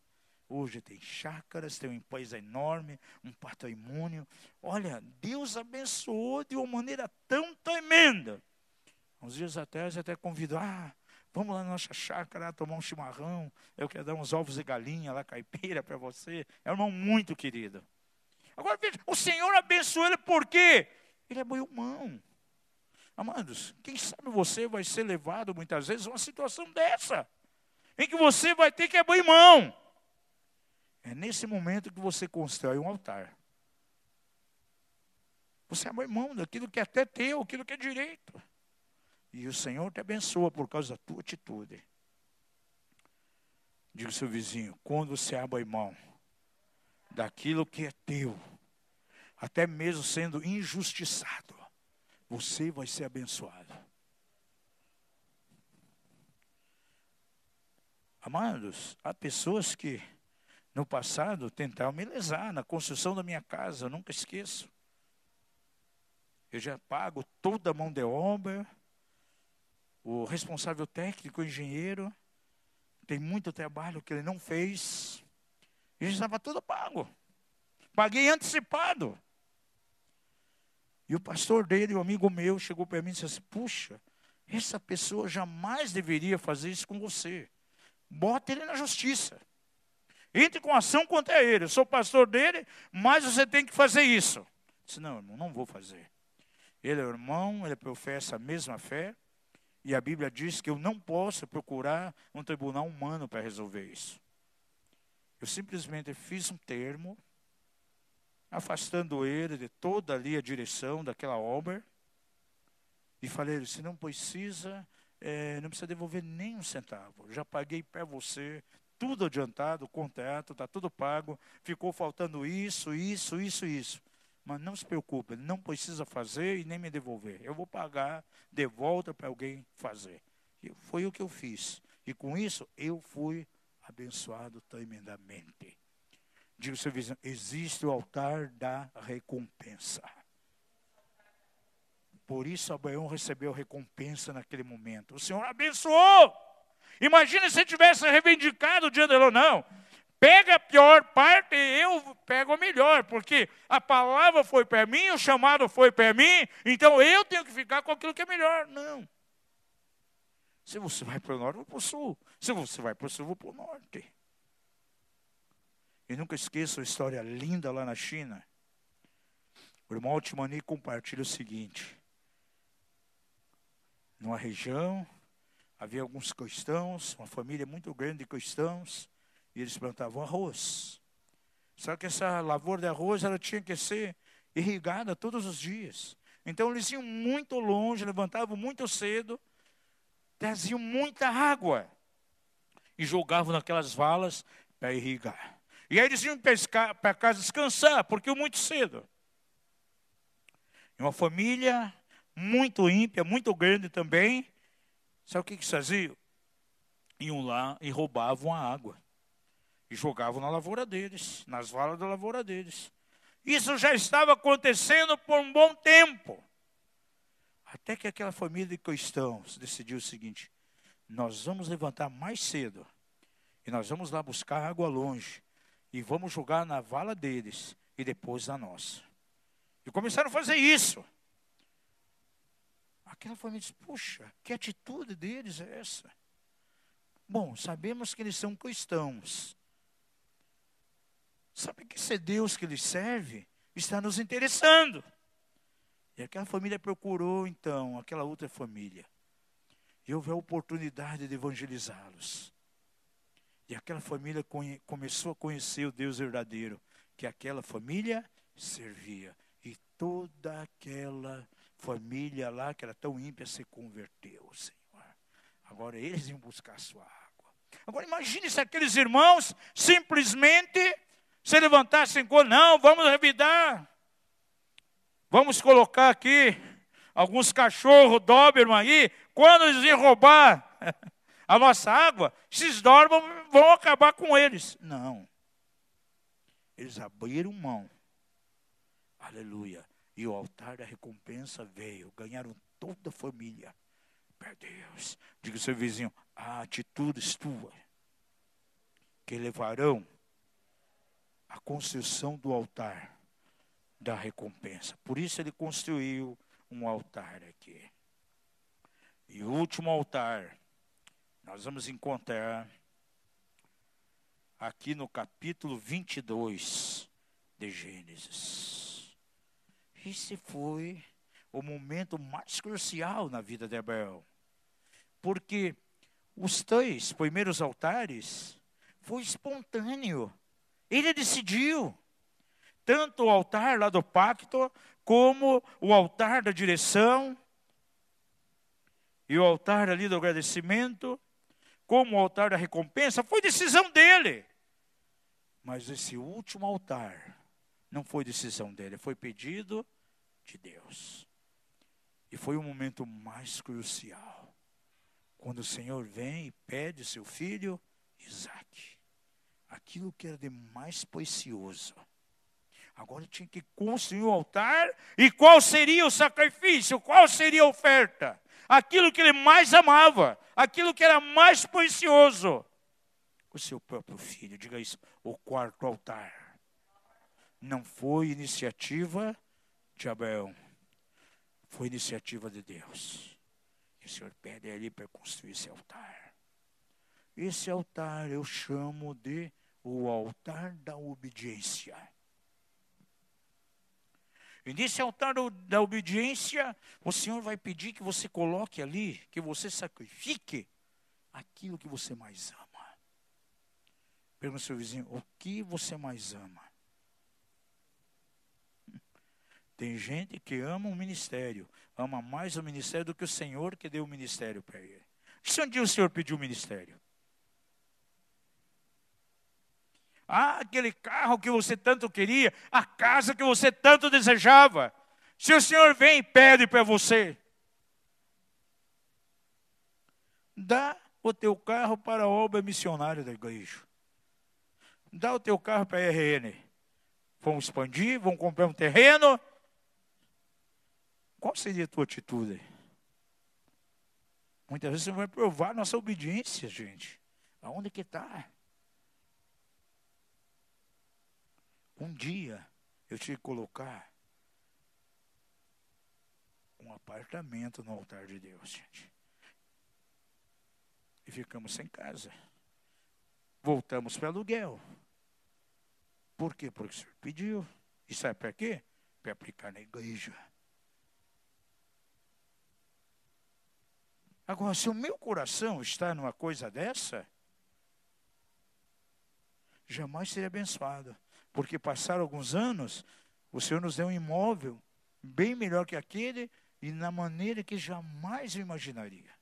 Hoje tem chácaras, tem uma empresa enorme, um patrimônio. Olha, Deus abençoou de uma maneira tão tremenda. Uns dias atrás até convidou, ah, vamos lá na nossa chácara tomar um chimarrão. Eu quero dar uns ovos de galinha lá, caipira para você. É um irmão muito querido. Agora veja, o Senhor abençoou ele por quê? Ele é bom irmão. Amados, quem sabe você vai ser levado muitas vezes a uma situação dessa, em que você vai ter que abrir mão. É nesse momento que você constrói um altar. Você abre mão daquilo que é até teu, aquilo que é direito. E o Senhor te abençoa por causa da tua atitude. Diga ao seu vizinho, quando você abre mão daquilo que é teu, até mesmo sendo injustiçado, você vai ser abençoado. Amados, há pessoas que no passado tentaram me lesar na construção da minha casa, eu nunca esqueço. Eu já pago toda a mão de obra, o responsável técnico, o engenheiro, tem muito trabalho que ele não fez, e estava tudo pago. Paguei antecipado. E o pastor dele, um amigo meu, chegou para mim e disse assim: Puxa, essa pessoa jamais deveria fazer isso com você. Bota ele na justiça. Entre com ação contra ele. Eu sou pastor dele, mas você tem que fazer isso. Eu disse: Não, irmão, não vou fazer. Ele é irmão, ele professa a mesma fé. E a Bíblia diz que eu não posso procurar um tribunal humano para resolver isso. Eu simplesmente fiz um termo afastando ele de toda ali a direção daquela obra. E falei, se não precisa, é, não precisa devolver nem um centavo. Já paguei para você, tudo adiantado, o contrato, está tudo pago. Ficou faltando isso, isso, isso, isso. Mas não se preocupe, não precisa fazer e nem me devolver. Eu vou pagar de volta para alguém fazer. E foi o que eu fiz. E com isso eu fui abençoado tremendamente. Diga ao seu vizinho, existe o altar da recompensa. Por isso Abraão recebeu recompensa naquele momento. O Senhor abençoou. Imagina se tivesse reivindicado diante dele, não. Pega a pior parte e eu pego a melhor, porque a palavra foi para mim, o chamado foi para mim, então eu tenho que ficar com aquilo que é melhor. Não. Se você vai para o norte, eu vou para o sul. Se você vai para o sul, eu vou para o norte. E nunca esqueça a história linda lá na China. O irmão Altimani compartilha o seguinte: numa região havia alguns cristãos, uma família muito grande de cristãos, e eles plantavam arroz. Só que essa lavoura de arroz ela tinha que ser irrigada todos os dias. Então eles iam muito longe, levantavam muito cedo, traziam muita água e jogavam naquelas valas para irrigar. E aí eles iam para casa descansar, porque muito cedo. E uma família muito ímpia, muito grande também. Sabe o que, que faziam? Iam lá e roubavam a água. E jogavam na lavoura deles, nas valas da lavoura deles. Isso já estava acontecendo por um bom tempo. Até que aquela família de cristãos decidiu o seguinte: nós vamos levantar mais cedo e nós vamos lá buscar água longe e vamos jogar na vala deles e depois na nossa. E começaram a fazer isso. Aquela família disse: Puxa, que atitude deles é essa? Bom, sabemos que eles são cristãos. Sabe que ser Deus que eles serve está nos interessando. E aquela família procurou, então, aquela outra família. E houve a oportunidade de evangelizá-los. E aquela família começou a conhecer o Deus verdadeiro, que aquela família servia. E toda aquela família lá, que era tão ímpia, se converteu, Senhor. Agora eles iam buscar a sua água. Agora imagine se aqueles irmãos simplesmente se levantassem com, não, vamos revidar. Vamos colocar aqui alguns cachorros Doberman aí, quando eles iam roubar a nossa água, esses Doberman vão acabar com eles. Não. Eles abriram mão. Aleluia. E o altar da recompensa veio. Ganharam toda a família. Meu Deus. Diga ao seu vizinho: há atitudes tuas que levarão a construção do altar da recompensa. Por isso ele construiu um altar aqui. E o último altar, nós vamos encontrar aqui no capítulo 22 de Gênesis. Esse foi o momento mais crucial na vida de Abraão. Porque os três primeiros altares foi espontâneo. Ele decidiu. Tanto o altar lá do pacto, como o altar da direção, e o altar ali do agradecimento, como o altar da recompensa, foi decisão dele. Mas esse último altar não foi decisão dele, foi pedido de Deus. E foi o momento mais crucial. Quando o Senhor vem e pede seu filho Isaac. Aquilo que era de mais precioso. Agora tinha que construir o um altar. E qual seria o sacrifício? Qual seria a oferta? Aquilo que ele mais amava. Aquilo que era mais precioso. O seu próprio filho. Diga isso. O quarto altar. Não foi iniciativa de Abraão. Foi iniciativa de Deus. E o Senhor pede ali para construir esse altar. Esse altar eu chamo de o altar da obediência. E nesse altar da obediência, o Senhor vai pedir que você coloque ali, que você sacrifique aquilo que você mais ama. Pergunta ao seu vizinho, o que você mais ama? Tem gente que ama o ministério, ama mais o ministério do que o Senhor que deu o ministério para ele. Se um dia o Senhor pediu o ministério, Ah, aquele carro que você tanto queria, a casa que você tanto desejava. Se o Senhor vem e pede para você, dá o teu carro para a obra missionária da igreja. Dá o teu carro para a RN. Vamos expandir, vamos comprar um terreno. Qual seria a tua atitude? Muitas vezes você vai provar nossa obediência, gente. Aonde que está? Um dia eu tive que colocar um apartamento no altar de Deus, gente. E ficamos sem casa. Voltamos para aluguel. Por quê? Porque o senhor pediu. E sabe para quê? Para aplicar na igreja. Agora, se o meu coração está numa coisa dessa, jamais seria abençoado porque passaram alguns anos, o Senhor nos deu um imóvel bem melhor que aquele e na maneira que jamais eu imaginaria.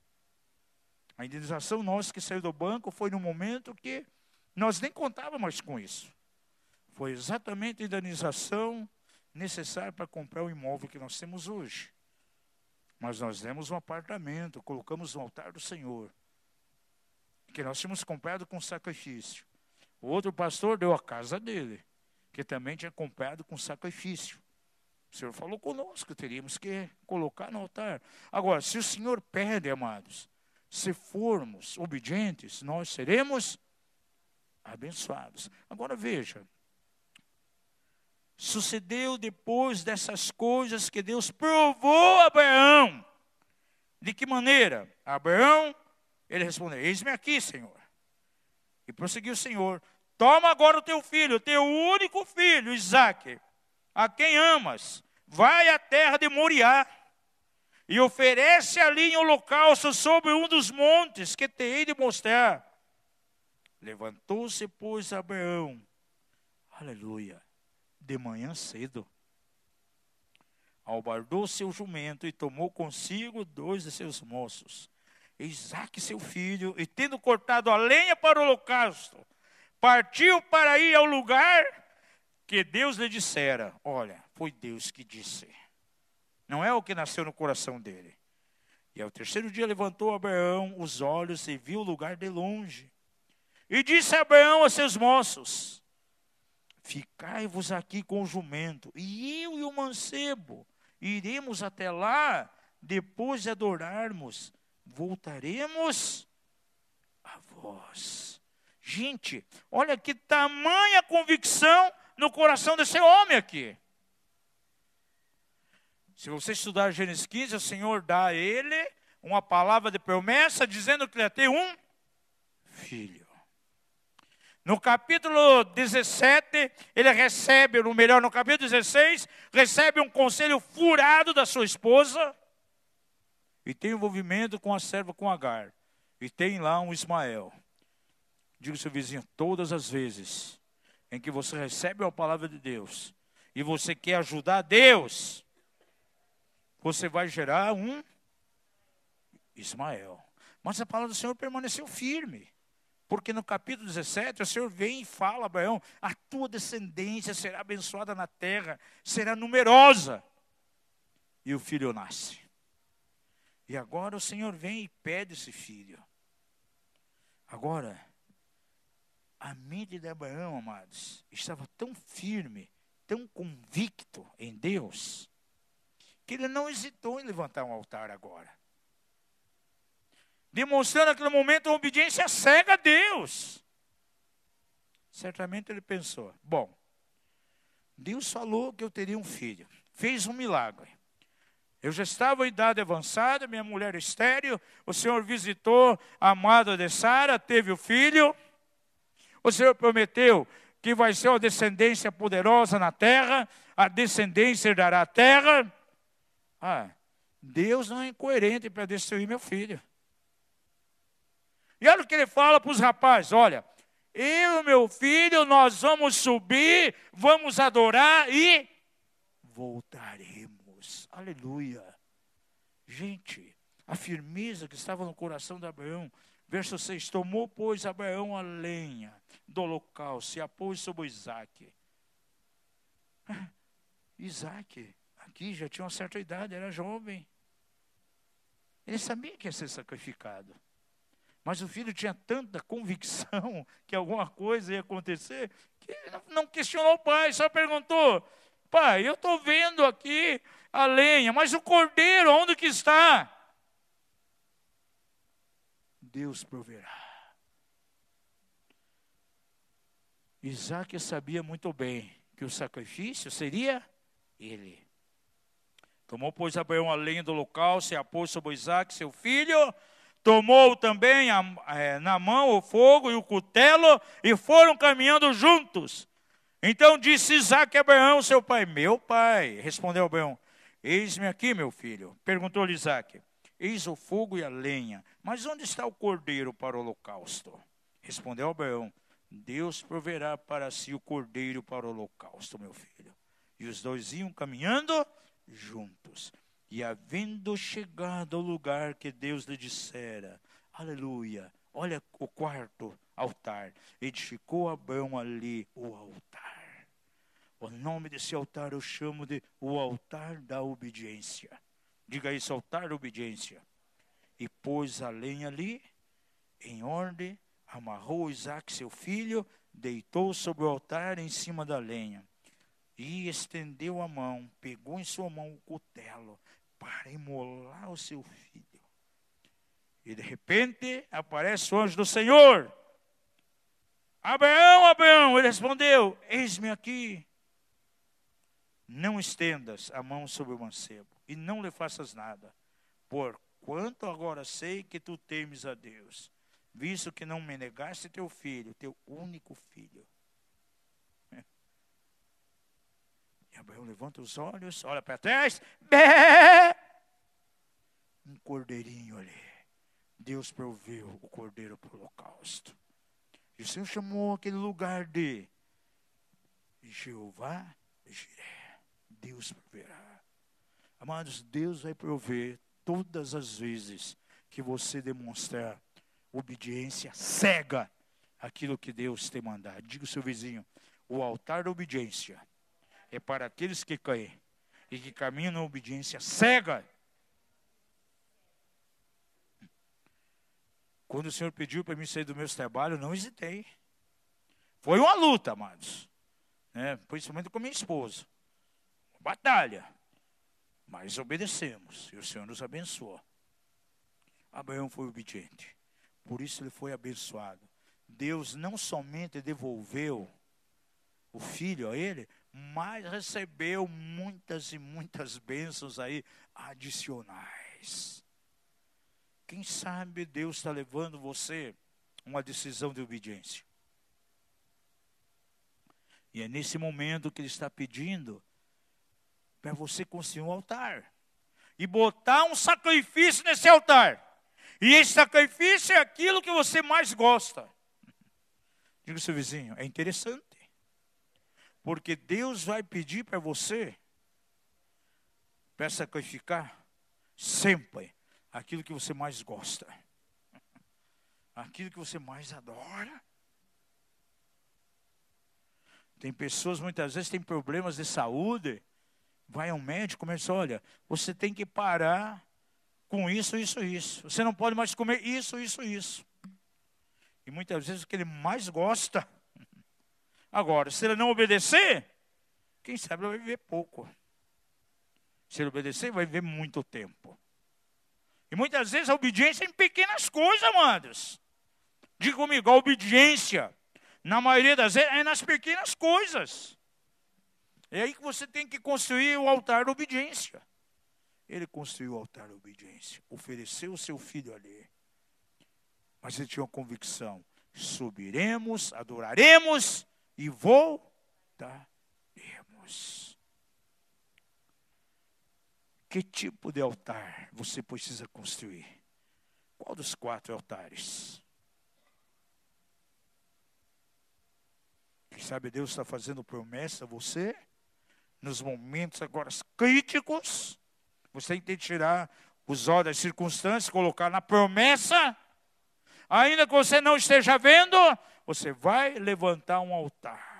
A indenização nossa que saiu do banco foi no momento que nós nem contávamos com isso. Foi exatamente a indenização necessária para comprar o imóvel que nós temos hoje. Mas nós demos um apartamento, colocamos no altar do Senhor, que nós tínhamos comprado com sacrifício. O outro pastor deu a casa dele que também tinha comprado com sacrifício. O Senhor falou conosco, teríamos que colocar no altar. Agora, se o Senhor pede, amados, se formos obedientes, nós seremos abençoados. Agora veja, sucedeu depois dessas coisas que Deus provou a Abraão. De que maneira? Abraão, ele respondeu: Eis-me aqui, Senhor. E prosseguiu o Senhor: Toma agora o teu filho, o teu único filho, Isaac, a quem amas, vai à terra de Moriá e oferece ali em holocausto sobre um dos montes que te hei de mostrar. Levantou-se, pois, Abraão, aleluia, de manhã cedo, albardou seu jumento e tomou consigo dois de seus moços, Isaac, seu filho, e tendo cortado a lenha para o holocausto, partiu para ir ao lugar que Deus lhe dissera. Olha, foi Deus que disse. Não é o que nasceu no coração dele. E ao terceiro dia levantou Abraão os olhos e viu o lugar de longe. E disse Abraão a seus moços: Ficai-vos aqui com o jumento, e eu e o mancebo iremos até lá, depois de adorarmos, voltaremos a vós. Gente, olha que tamanha convicção no coração desse homem aqui. Se você estudar Gênesis 15, o Senhor dá a ele uma palavra de promessa dizendo que ele ia ter um filho. No capítulo 17, ele recebe, ou melhor, no capítulo 16, recebe um conselho furado da sua esposa e tem envolvimento com a serva com Agar. E tem lá um Ismael. Diga ao seu vizinho, todas as vezes em que você recebe a palavra de Deus e você quer ajudar Deus, você vai gerar um Ismael. Mas a palavra do Senhor permaneceu firme. Porque no capítulo 17, o Senhor vem e fala, Abraão, a tua descendência será abençoada na terra, será numerosa. E o filho nasce. E agora o Senhor vem e pede esse filho. Agora, a mente de Abraão, amados, estava tão firme, tão convicto em Deus, que ele não hesitou em levantar um altar agora. Demonstrando naquele momento uma obediência cega a Deus. Certamente ele pensou: bom, Deus falou que eu teria um filho, fez um milagre. Eu já estava em idade avançada, minha mulher estéreo, o Senhor visitou a amada de Sara, teve o filho. O Senhor prometeu que vai ser uma descendência poderosa na terra, a descendência herdará a terra. Ah, Deus não é incoerente para destruir meu filho. E olha o que ele fala para os rapazes: olha, eu e meu filho, nós vamos subir, vamos adorar e voltaremos. Aleluia. Gente, a firmeza que estava no coração de Abraão, verso 6: Tomou, pois, Abraão a lenha do holocausto e a pôs sobre Isaac. Isaac aqui já tinha uma certa idade, era jovem. Ele sabia que ia ser sacrificado. Mas o filho tinha tanta convicção que alguma coisa ia acontecer, que não questionou o pai, só perguntou: Pai, eu estou vendo aqui a lenha, mas o cordeiro, onde que está? Deus proverá. Isaac sabia muito bem que o sacrifício seria ele. Tomou, pois, Abraão a lenha do local, se a pôs sobre Isaac, seu filho. Tomou também a, é, na mão o fogo e o cutelo e foram caminhando juntos. Então disse Isaac a Abraão, seu pai: Meu pai, respondeu Abraão: Eis-me aqui, meu filho. Perguntou-lhe Isaac: Eis o fogo e a lenha, mas onde está o cordeiro para o holocausto? Respondeu Abraão: Deus proverá para si o cordeiro para o holocausto, meu filho. E os dois iam caminhando juntos. E havendo chegado ao lugar que Deus lhe dissera, aleluia, olha o quarto altar, edificou Abraão ali o altar. O nome desse altar eu chamo de o altar da obediência. Diga isso, altar da obediência. E pôs a lenha ali, em ordem, amarrou Isaac, seu filho, deitou sobre o altar em cima da lenha e estendeu a mão, pegou em sua mão o cutelo para imolar o seu filho. E de repente aparece o anjo do Senhor. Abraão, Abraão, ele respondeu: Eis-me aqui. Não estendas a mão sobre o mancebo e não lhe faças nada, por quanto agora sei que tu temes a Deus, visto que não me negaste teu filho, teu único filho. E Abraão levanta os olhos, olha para trás. Bé! Um cordeirinho ali. Deus proveu o cordeiro para o holocausto. E o Senhor chamou aquele lugar de Jeová Jiré. Deus proverá. Amados, Deus vai prover todas as vezes que você demonstrar obediência cega aquilo que Deus te mandar. Diga o seu vizinho, o altar da obediência é para aqueles que caem e que caminham na obediência cega. Quando o Senhor pediu para mim sair do meu trabalho, não hesitei. Foi uma luta, amados. Né? Principalmente com minha esposa. Batalha. Mas obedecemos. E o Senhor nos abençoou. Abraão foi obediente. Por isso ele foi abençoado. Deus não somente devolveu o filho a ele, mais recebeu muitas e muitas bênçãos aí adicionais. Quem sabe Deus está levando você uma decisão de obediência. E é nesse momento que Ele está pedindo para você construir um altar e botar um sacrifício nesse altar. E esse sacrifício é aquilo que você mais gosta. Diga seu vizinho, é interessante. Porque Deus vai pedir para você para sacrificar sempre aquilo que você mais gosta. Aquilo que você mais adora. Tem pessoas muitas vezes têm problemas de saúde, vai ao médico, começa, olha, você tem que parar com isso, isso, isso. Você não pode mais comer isso, isso, isso. E muitas vezes o que ele mais gosta. Agora, se ele não obedecer, quem sabe vai viver pouco. Se ele obedecer, vai viver muito tempo. E muitas vezes a obediência é em pequenas coisas, amados. Diga comigo, a obediência, na maioria das vezes, é nas pequenas coisas. É aí que você tem que construir o altar da obediência. Ele construiu o altar da obediência, ofereceu o seu filho ali. Mas ele tinha uma convicção: subiremos, adoraremos e voltaremos. Que tipo de altar você precisa construir? Qual dos quatro altares? Quem sabe Deus está fazendo promessa a você, nos momentos agora críticos, você tem que tirar os olhos das circunstâncias, colocar na promessa, ainda que você não esteja vendo, você vai levantar um altar.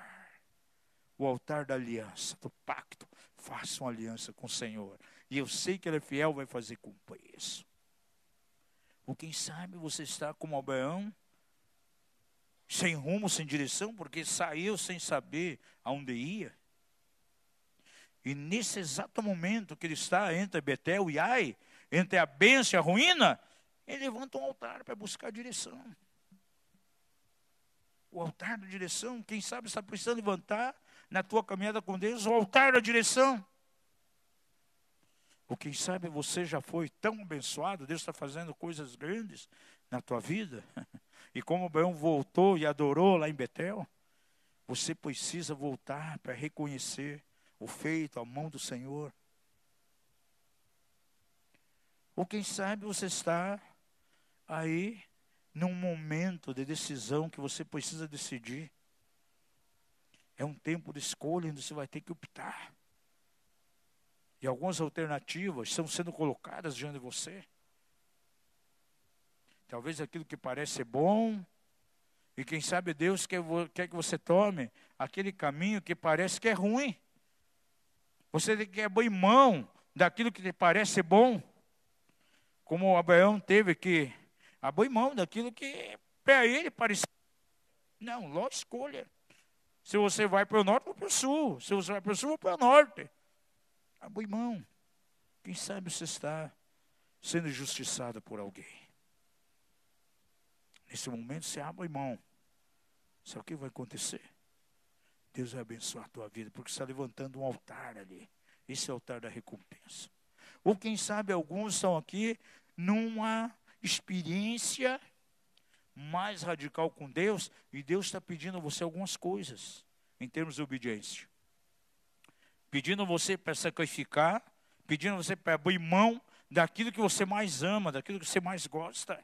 O altar da aliança, do pacto. Faça uma aliança com o Senhor. E eu sei que Ele é fiel, vai fazer cumprir isso. Ou quem sabe você está como Abraão, sem rumo, sem direção, porque saiu sem saber aonde ia. E nesse exato momento que ele está entre Betel e Ai, entre a bênção e a ruína, ele levanta um altar para buscar direção. O altar da direção, quem sabe está precisando levantar na tua caminhada com Deus, o altar da direção. Ou quem sabe você já foi tão abençoado, Deus está fazendo coisas grandes na tua vida. E como Abraão voltou e adorou lá em Betel, você precisa voltar para reconhecer o feito, a mão do Senhor. Ou quem sabe você está aí num momento de decisão que você precisa decidir. É um tempo de escolha onde você vai ter que optar. E algumas alternativas estão sendo colocadas diante de você. Talvez aquilo que parece bom, e quem sabe Deus quer, quer que você tome aquele caminho que parece que é ruim. Você tem que abrir mão daquilo que te parece bom, como Abraão teve que abrir mão daquilo que para ele parecia. Não, logo escolha. Se você vai para o norte ou para o sul. Se você vai para o sul ou para o norte. Abrir mão. Quem sabe você está sendo injustiçado por alguém. Nesse momento você abre mão. Sabe o que vai acontecer? Deus vai abençoar a tua vida, porque está levantando um altar ali. Esse é o altar da recompensa. Ou quem sabe alguns estão aqui numa experiência mais radical com Deus, e Deus está pedindo a você algumas coisas, em termos de obediência. Pedindo você para sacrificar, pedindo você para abrir mão daquilo que você mais ama, daquilo que você mais gosta.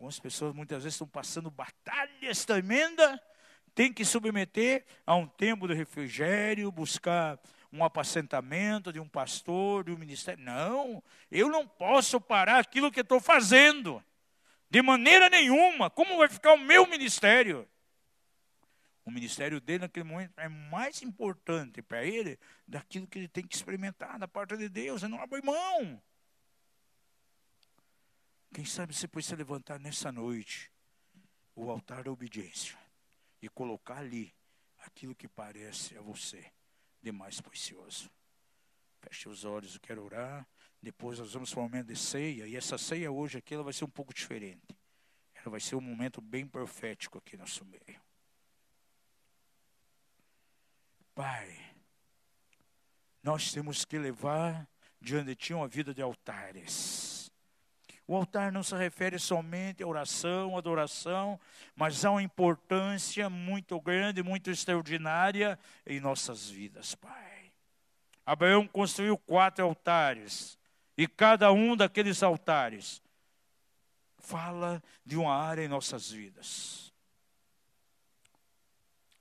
Algumas pessoas muitas vezes estão passando batalhas tremendas, tem que submeter a um tempo de refrigério, buscar um apacentamento de um pastor, de um ministério. Não, eu não posso parar aquilo que estou fazendo, de maneira nenhuma. Como vai ficar o meu ministério? O ministério dele naquele momento é mais importante para ele daquilo que ele tem que experimentar da parte de Deus. Ele não abre mão. Quem sabe você pode se levantar nessa noite, o altar da obediência, e colocar ali aquilo que parece a você de mais precioso. Feche os olhos, eu quero orar. Depois nós vamos para o momento de ceia, e essa ceia hoje aqui ela vai ser um pouco diferente. Ela vai ser um momento bem profético aqui no nosso meio. Pai, nós temos que levar diante de Ti uma vida de altares. O altar não se refere somente à oração, à adoração, mas há uma importância muito grande, muito extraordinária em nossas vidas, Pai. Abraão construiu quatro altares, e cada um daqueles altares fala de uma área em nossas vidas.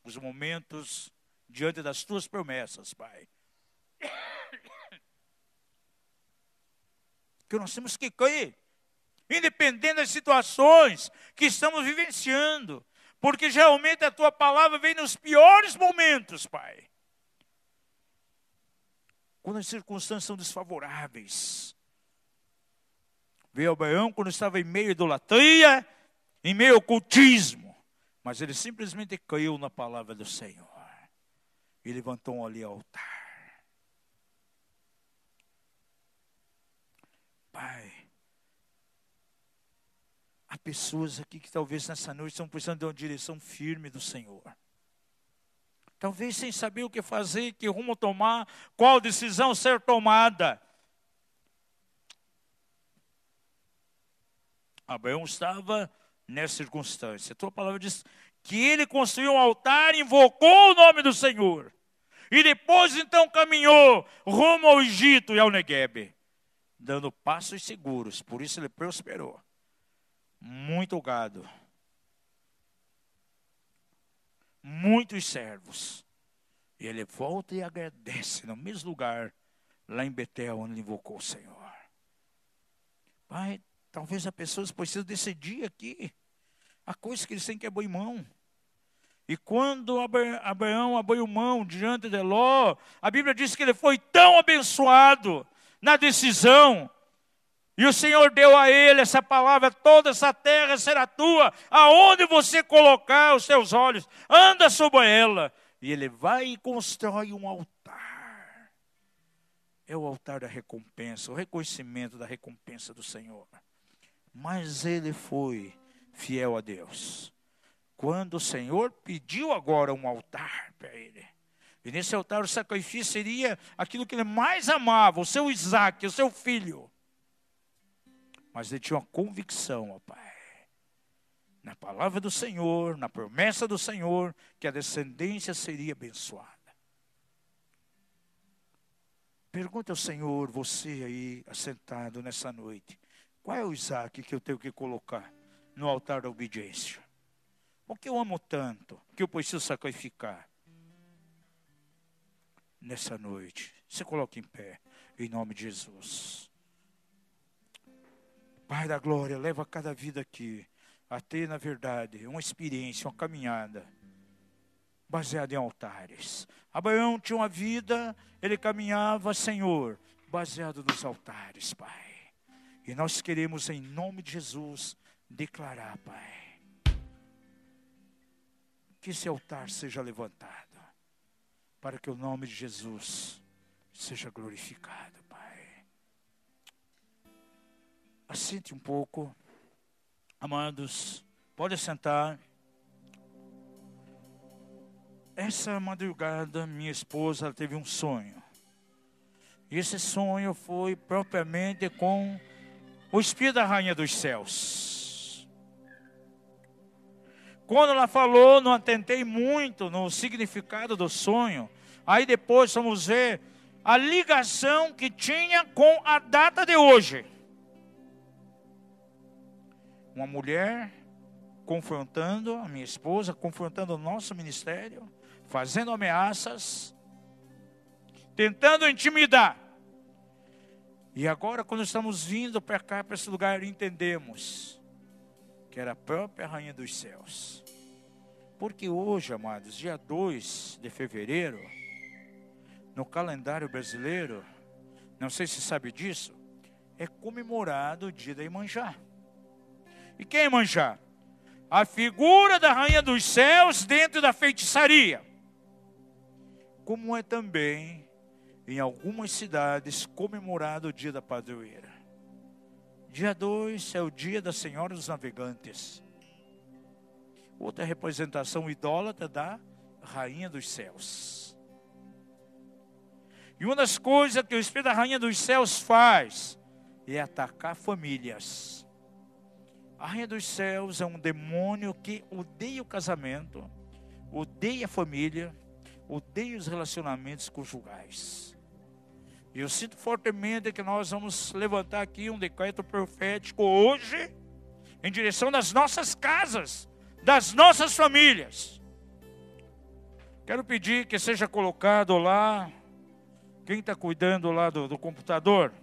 Os momentos diante das tuas promessas, Pai. Que nós temos que crer, independente das situações que estamos vivenciando, porque geralmente a tua palavra vem nos piores momentos, Pai. Quando as circunstâncias são desfavoráveis. Veio Abraão quando estava em meio à idolatria, em meio ao cultismo, mas ele simplesmente caiu na palavra do Senhor e levantou ali altar. Pai, há pessoas aqui que talvez nessa noite estão precisando de uma direção firme do Senhor. Talvez sem saber o que fazer, que rumo tomar, qual decisão ser tomada. Abraão estava nessa circunstância. A tua palavra diz que ele construiu um altar invocou o nome do Senhor. E depois então caminhou rumo ao Egito e ao Negueb, dando passos seguros. Por isso ele prosperou. Muito gado. Muitos servos. E ele volta e agradece no mesmo lugar, lá em Betel, onde invocou o Senhor. Pai, talvez as pessoas precisem decidir aqui a coisa que eles têm que em mão. E quando Abraão abriu mão diante de Ló, a Bíblia diz que ele foi tão abençoado na decisão. E o Senhor deu a ele essa palavra: toda essa terra será tua, aonde você colocar os seus olhos, anda sobre ela. E ele vai e constrói um altar. É o altar da recompensa, o reconhecimento da recompensa do Senhor. Mas ele foi fiel a Deus quando o Senhor pediu agora um altar para ele. E nesse altar o sacrifício seria aquilo que ele mais amava, o seu Isaac, o seu filho. Mas ele tinha uma convicção, ó Pai, na palavra do Senhor, na promessa do Senhor, que a descendência seria abençoada. Pergunta ao Senhor, você aí assentado nessa noite, qual é o Isaac que eu tenho que colocar no altar da obediência? Porque eu amo tanto que eu preciso sacrificar. Nessa noite, se coloque em pé, em nome de Jesus. Pai da glória, leva cada vida aqui a ter, na verdade, uma experiência, uma caminhada baseada em altares. Abraão tinha uma vida, ele caminhava, Senhor, baseado nos altares, Pai. E nós queremos, em nome de Jesus, declarar, Pai que esse altar seja levantado, para que o nome de Jesus seja glorificado, Assente um pouco, amados, pode sentar. Essa madrugada, minha esposa teve um sonho. E esse sonho foi propriamente com o Espírito da Rainha dos Céus. Quando ela falou, não atentei muito no significado do sonho. Aí depois vamos ver a ligação que tinha com a data de hoje. Uma mulher confrontando a minha esposa, confrontando o nosso ministério, fazendo ameaças, tentando intimidar. E agora, quando estamos vindo para cá, para esse lugar, entendemos que era a própria Rainha dos Céus. Porque hoje, amados, dia 2 de fevereiro, no calendário brasileiro, não sei se sabe disso, é comemorado o dia da Imanjá. E quem Imanjá? A figura da Rainha dos Céus dentro da feitiçaria. Como é também em algumas cidades, comemorado o dia da padroeira. Dia 2 é o dia da Senhora dos Navegantes. Outra representação idólatra da Rainha dos Céus. E uma das coisas que o Espírito da Rainha dos Céus faz é atacar famílias. A Rainha dos Céus é um demônio que odeia o casamento, odeia a família, odeia os relacionamentos conjugais. E eu sinto fortemente que nós vamos levantar aqui um decreto profético hoje, em direção das nossas casas, das nossas famílias. Quero pedir que seja colocado lá, quem está cuidando lá do, do computador,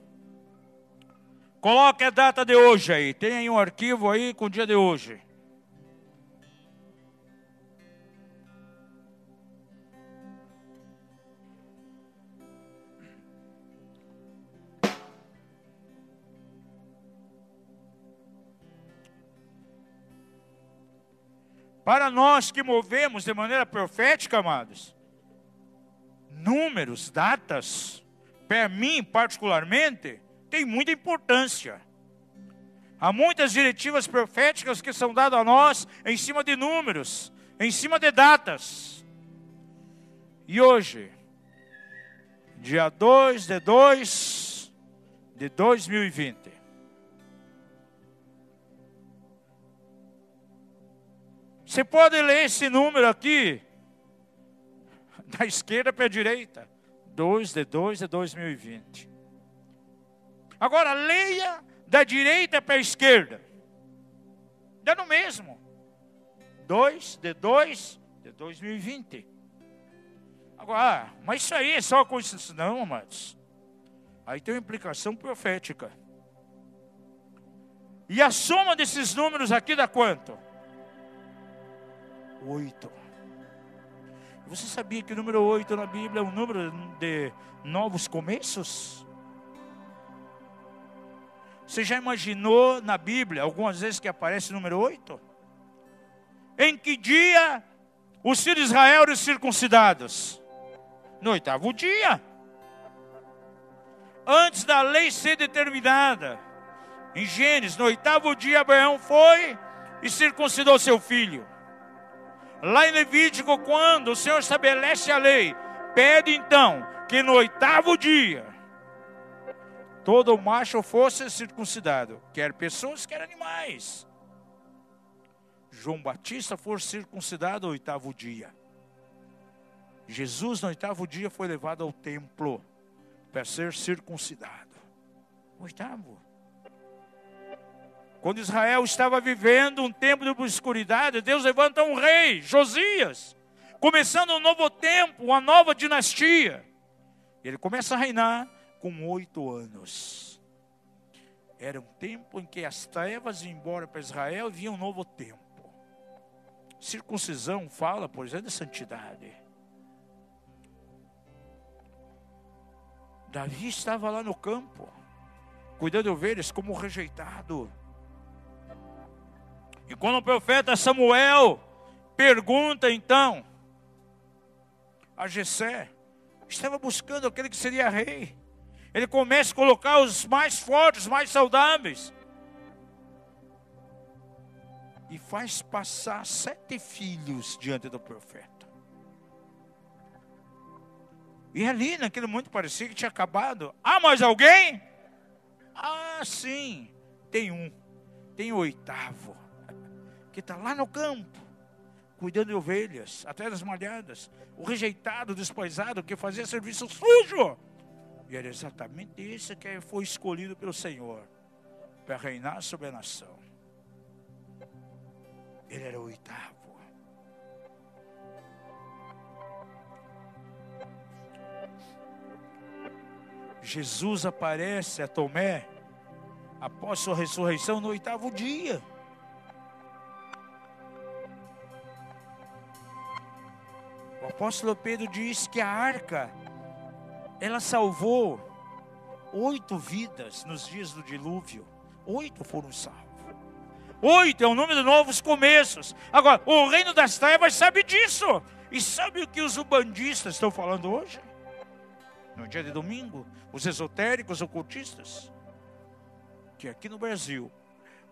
coloque a data de hoje aí, tem aí um arquivo aí com o dia de hoje. Para nós que movemos de maneira profética, amados, números, datas, para mim particularmente, tem muita importância. Há muitas diretivas proféticas que são dadas a nós em cima de números, em cima de datas. E hoje, dia 2 de 2 de 2020, Você pode ler esse número aqui, da esquerda para a direita. 2 de 2 de 2020. Agora, leia da direita para a esquerda. Dá no mesmo. 2 de 2 de 2020. Agora, ah, mas isso aí é só coincidência. Não, amados. Aí tem uma implicação profética. E a soma desses números aqui dá quanto? oito. Você sabia que o número oito na Bíblia é um número de novos começos? Você já imaginou na Bíblia algumas vezes que aparece o número oito? Em que dia os filhos de Israel eram circuncidados? No oitavo dia. Antes da lei ser determinada. Em Gênesis, no oitavo dia, Abraão foi e circuncidou seu filho. Lá em Levítico, quando o Senhor estabelece a lei, pede então que no oitavo dia todo macho fosse circuncidado, quer pessoas, quer animais. João Batista foi circuncidado no oitavo dia. Jesus, no oitavo dia, foi levado ao templo para ser circuncidado. Oitavo. Quando Israel estava vivendo um tempo de obscuridade, Deus levanta um rei, Josias, começando um novo tempo, uma nova dinastia. Ele começa a reinar com oito anos. Era um tempo em que as trevas iam embora para Israel e vinha um novo tempo. Circuncisão fala, por exemplo, de santidade. Davi estava lá no campo, cuidando de ovelhas como rejeitado. E quando o profeta Samuel pergunta então a Jessé, estava buscando aquele que seria rei. Ele começa a colocar os mais fortes, mais saudáveis. E faz passar sete filhos diante do profeta. E ali, naquele momento, parecia que tinha acabado. Ah, mais alguém? Ah, sim, tem um. Tem o oitavo que está lá no campo, cuidando de ovelhas, até das malhadas, o rejeitado, despoisado, que fazia serviço sujo. E era exatamente esse que foi escolhido pelo Senhor para reinar sobre a nação. Ele era o oitavo. Jesus aparece a Tomé após sua ressurreição no oitavo dia. O apóstolo Pedro diz que a arca, ela salvou oito vidas nos dias do dilúvio. Oito foram salvos. Oito é o número de novos começos. Agora, o reino das trevas sabe disso. E sabe o que os ubandistas estão falando hoje? no dia de domingo, os esotéricos, ocultistas, que aqui no Brasil,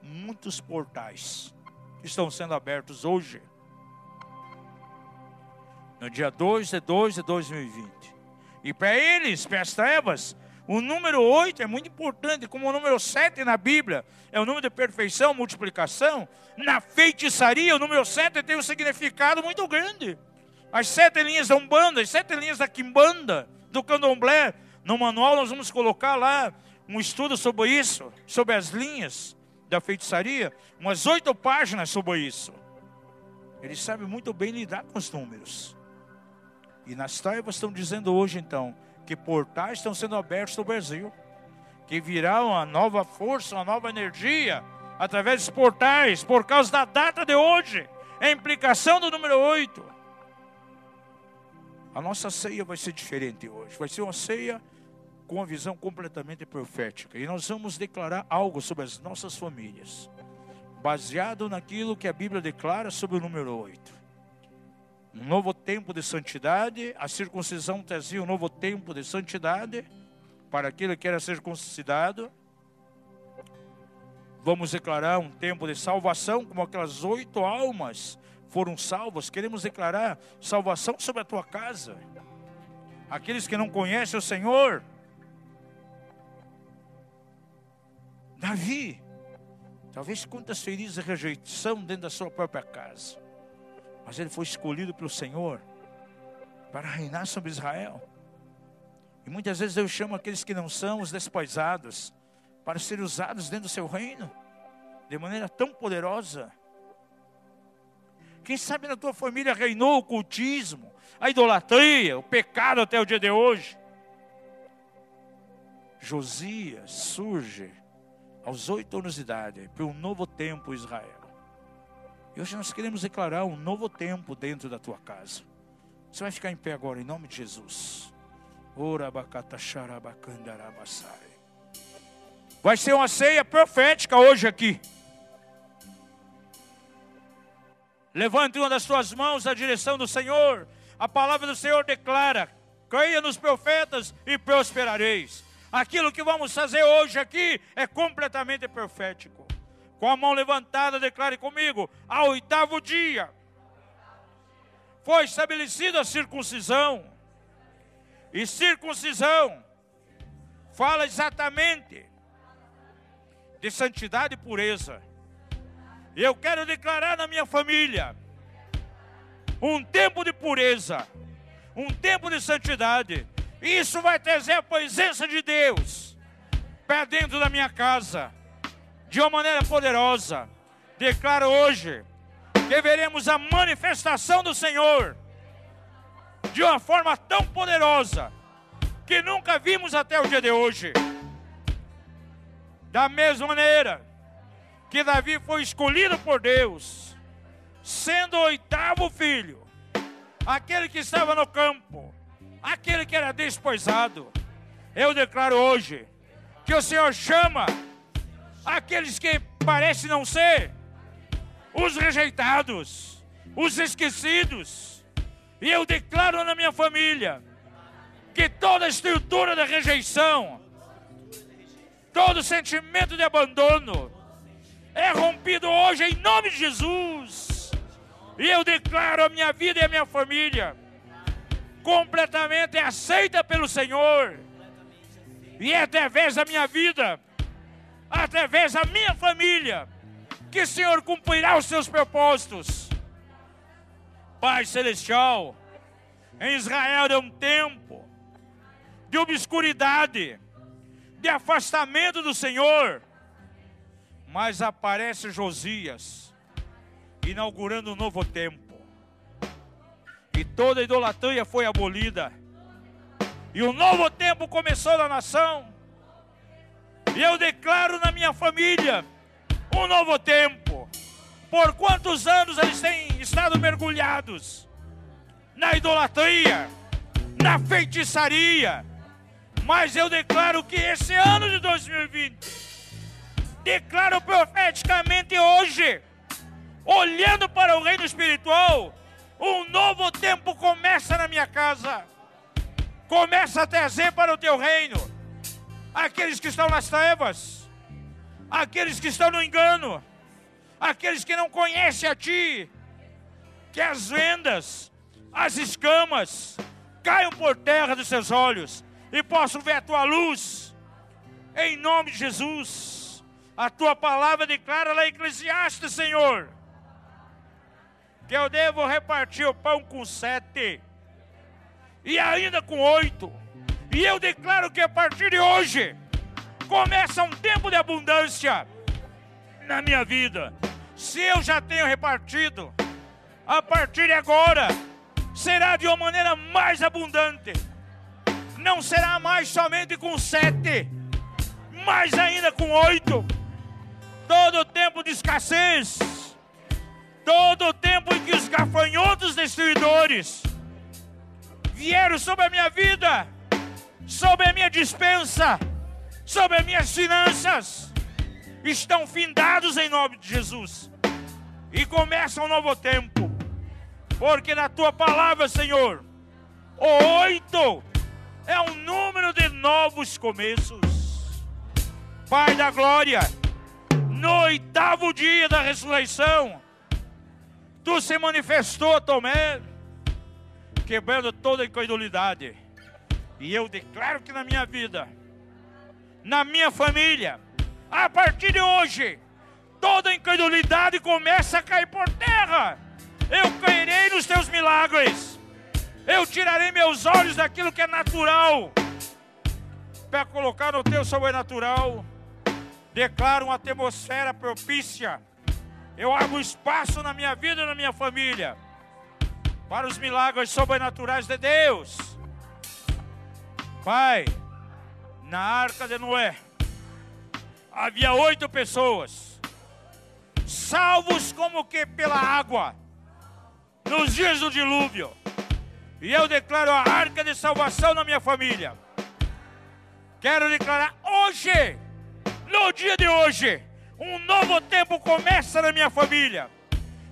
muitos portais estão sendo abertos hoje. No dia 2 de 2 de 2020. E para eles, para as trevas, o número 8 é muito importante, como o número 7 na Bíblia é o número de perfeição, multiplicação. Na feitiçaria, o número 7 tem um significado muito grande. As sete linhas da Umbanda, as sete linhas da Quimbanda, do Candomblé. No manual nós vamos colocar lá um estudo sobre isso, sobre as linhas da feitiçaria, umas oito páginas sobre isso. Ele sabe muito bem lidar com os números. E nas trevas estão dizendo hoje então que portais estão sendo abertos no Brasil, que virá uma nova força, uma nova energia através dos portais, por causa da data de hoje, a implicação do número 8. A nossa ceia vai ser diferente hoje. Vai ser uma ceia com uma visão completamente profética. E nós vamos declarar algo sobre as nossas famílias, baseado naquilo que a Bíblia declara sobre o número 8. Um novo tempo de santidade, a circuncisão trazia um novo tempo de santidade para aquele que era circuncidado. Vamos declarar um tempo de salvação, como aquelas oito almas foram salvos, queremos declarar salvação sobre a tua casa. Aqueles que não conhecem o Senhor, Davi, talvez quantas feridas e rejeição dentro da sua própria casa, mas ele foi escolhido pelo Senhor para reinar sobre Israel. E muitas vezes Deus chama aqueles que não são os desposados para serem usados dentro do seu reino de maneira tão poderosa. Quem sabe na tua família reinou o cultismo, a idolatria, o pecado até o dia de hoje. Josias surge aos oito anos de idade para um novo tempo Israel. E hoje nós queremos declarar um novo tempo dentro da tua casa. Você vai ficar em pé agora em nome de Jesus. Vai ser uma ceia profética hoje aqui. Levante uma das suas mãos na direção do Senhor. A palavra do Senhor declara: creia nos profetas e prosperareis. Aquilo que vamos fazer hoje aqui é completamente profético. Com a mão levantada, declare comigo: ao oitavo dia foi estabelecida a circuncisão. E circuncisão fala exatamente de santidade e pureza. E eu quero declarar na minha família um tempo de pureza, um tempo de santidade. Isso vai trazer a presença de Deus para dentro da minha casa, de uma maneira poderosa. Declaro hoje que veremos a manifestação do Senhor de uma forma tão poderosa que nunca vimos até o dia de hoje. Da mesma maneira, que Davi foi escolhido por Deus, sendo o oitavo filho, aquele que estava no campo, aquele que era desposado. Eu declaro hoje que o Senhor chama aqueles que parecem não ser, os rejeitados, os esquecidos. E eu declaro na minha família que toda estrutura da rejeição, todo sentimento de abandono, é rompido hoje em nome de Jesus. E eu declaro a minha vida e a minha família completamente aceita pelo Senhor. E é através da minha vida, através da minha família, que o Senhor cumprirá os seus propósitos. Pai Celestial, em Israel é um tempo de obscuridade, de afastamento do Senhor mas aparece Josias, inaugurando um novo tempo. E toda idolatria foi abolida. E um novo tempo começou na nação. E eu declaro na minha família um novo tempo. Por quantos anos eles têm estado mergulhados na idolatria, na feitiçaria. Mas eu declaro que esse ano de 2020 declaro profeticamente hoje, olhando para o reino espiritual, um novo tempo começa na minha casa. Começa a trazer para o teu reino aqueles que estão nas trevas, aqueles que estão no engano, aqueles que não conhecem a ti, que as vendas, as escamas caiam por terra dos seus olhos e possam ver a tua luz, em nome de Jesus. A tua palavra declara lá em Eclesiastes, Senhor, que eu devo repartir o pão com sete e ainda com oito. E eu declaro que a partir de hoje começa um tempo de abundância na minha vida. Se eu já tenho repartido, a partir de agora será de uma maneira mais abundante. Não será mais somente com sete, mas ainda com oito. Todo tempo de escassez, todo tempo em que os gafanhotos destruidores vieram sobre a minha vida, sobre a minha dispensa, sobre as minhas finanças, estão findados em nome de Jesus. E começa um novo tempo, porque na tua palavra, Senhor, o oito é um número de novos começos. Pai da glória, no oitavo dia da ressurreição, tu se manifestou, Tomé quebrando toda incredulidade. E eu declaro que na minha vida, na minha família, a partir de hoje, toda incredulidade começa a cair por terra. Eu cairei nos teus milagres. Eu tirarei meus olhos daquilo que é natural para colocar no teu sobrenatural. Declaro uma atmosfera propícia. Eu abro espaço na minha vida e na minha família para os milagres sobrenaturais de Deus. Pai, na arca de Noé havia oito pessoas, salvos como que pela água, nos dias do dilúvio. E eu declaro a arca de salvação na minha família. Quero declarar hoje, no dia de hoje, um novo tempo começa na minha família.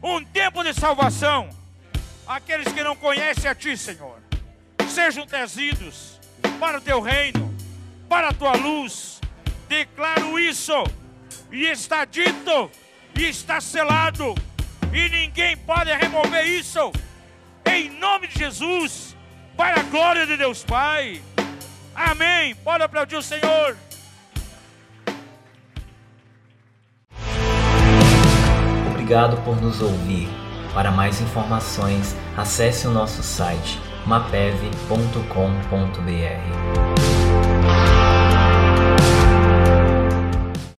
Um tempo de salvação aqueles que não conhecem a Ti, Senhor, sejam trazidos para o Teu reino, para a Tua luz. Declaro isso, e está dito, e está selado, e ninguém pode remover isso, em nome de Jesus, para a glória de Deus Pai. Amém. Pode aplaudir o Senhor. Obrigado por nos ouvir. Para mais informações, acesse o nosso site mapev.com.br.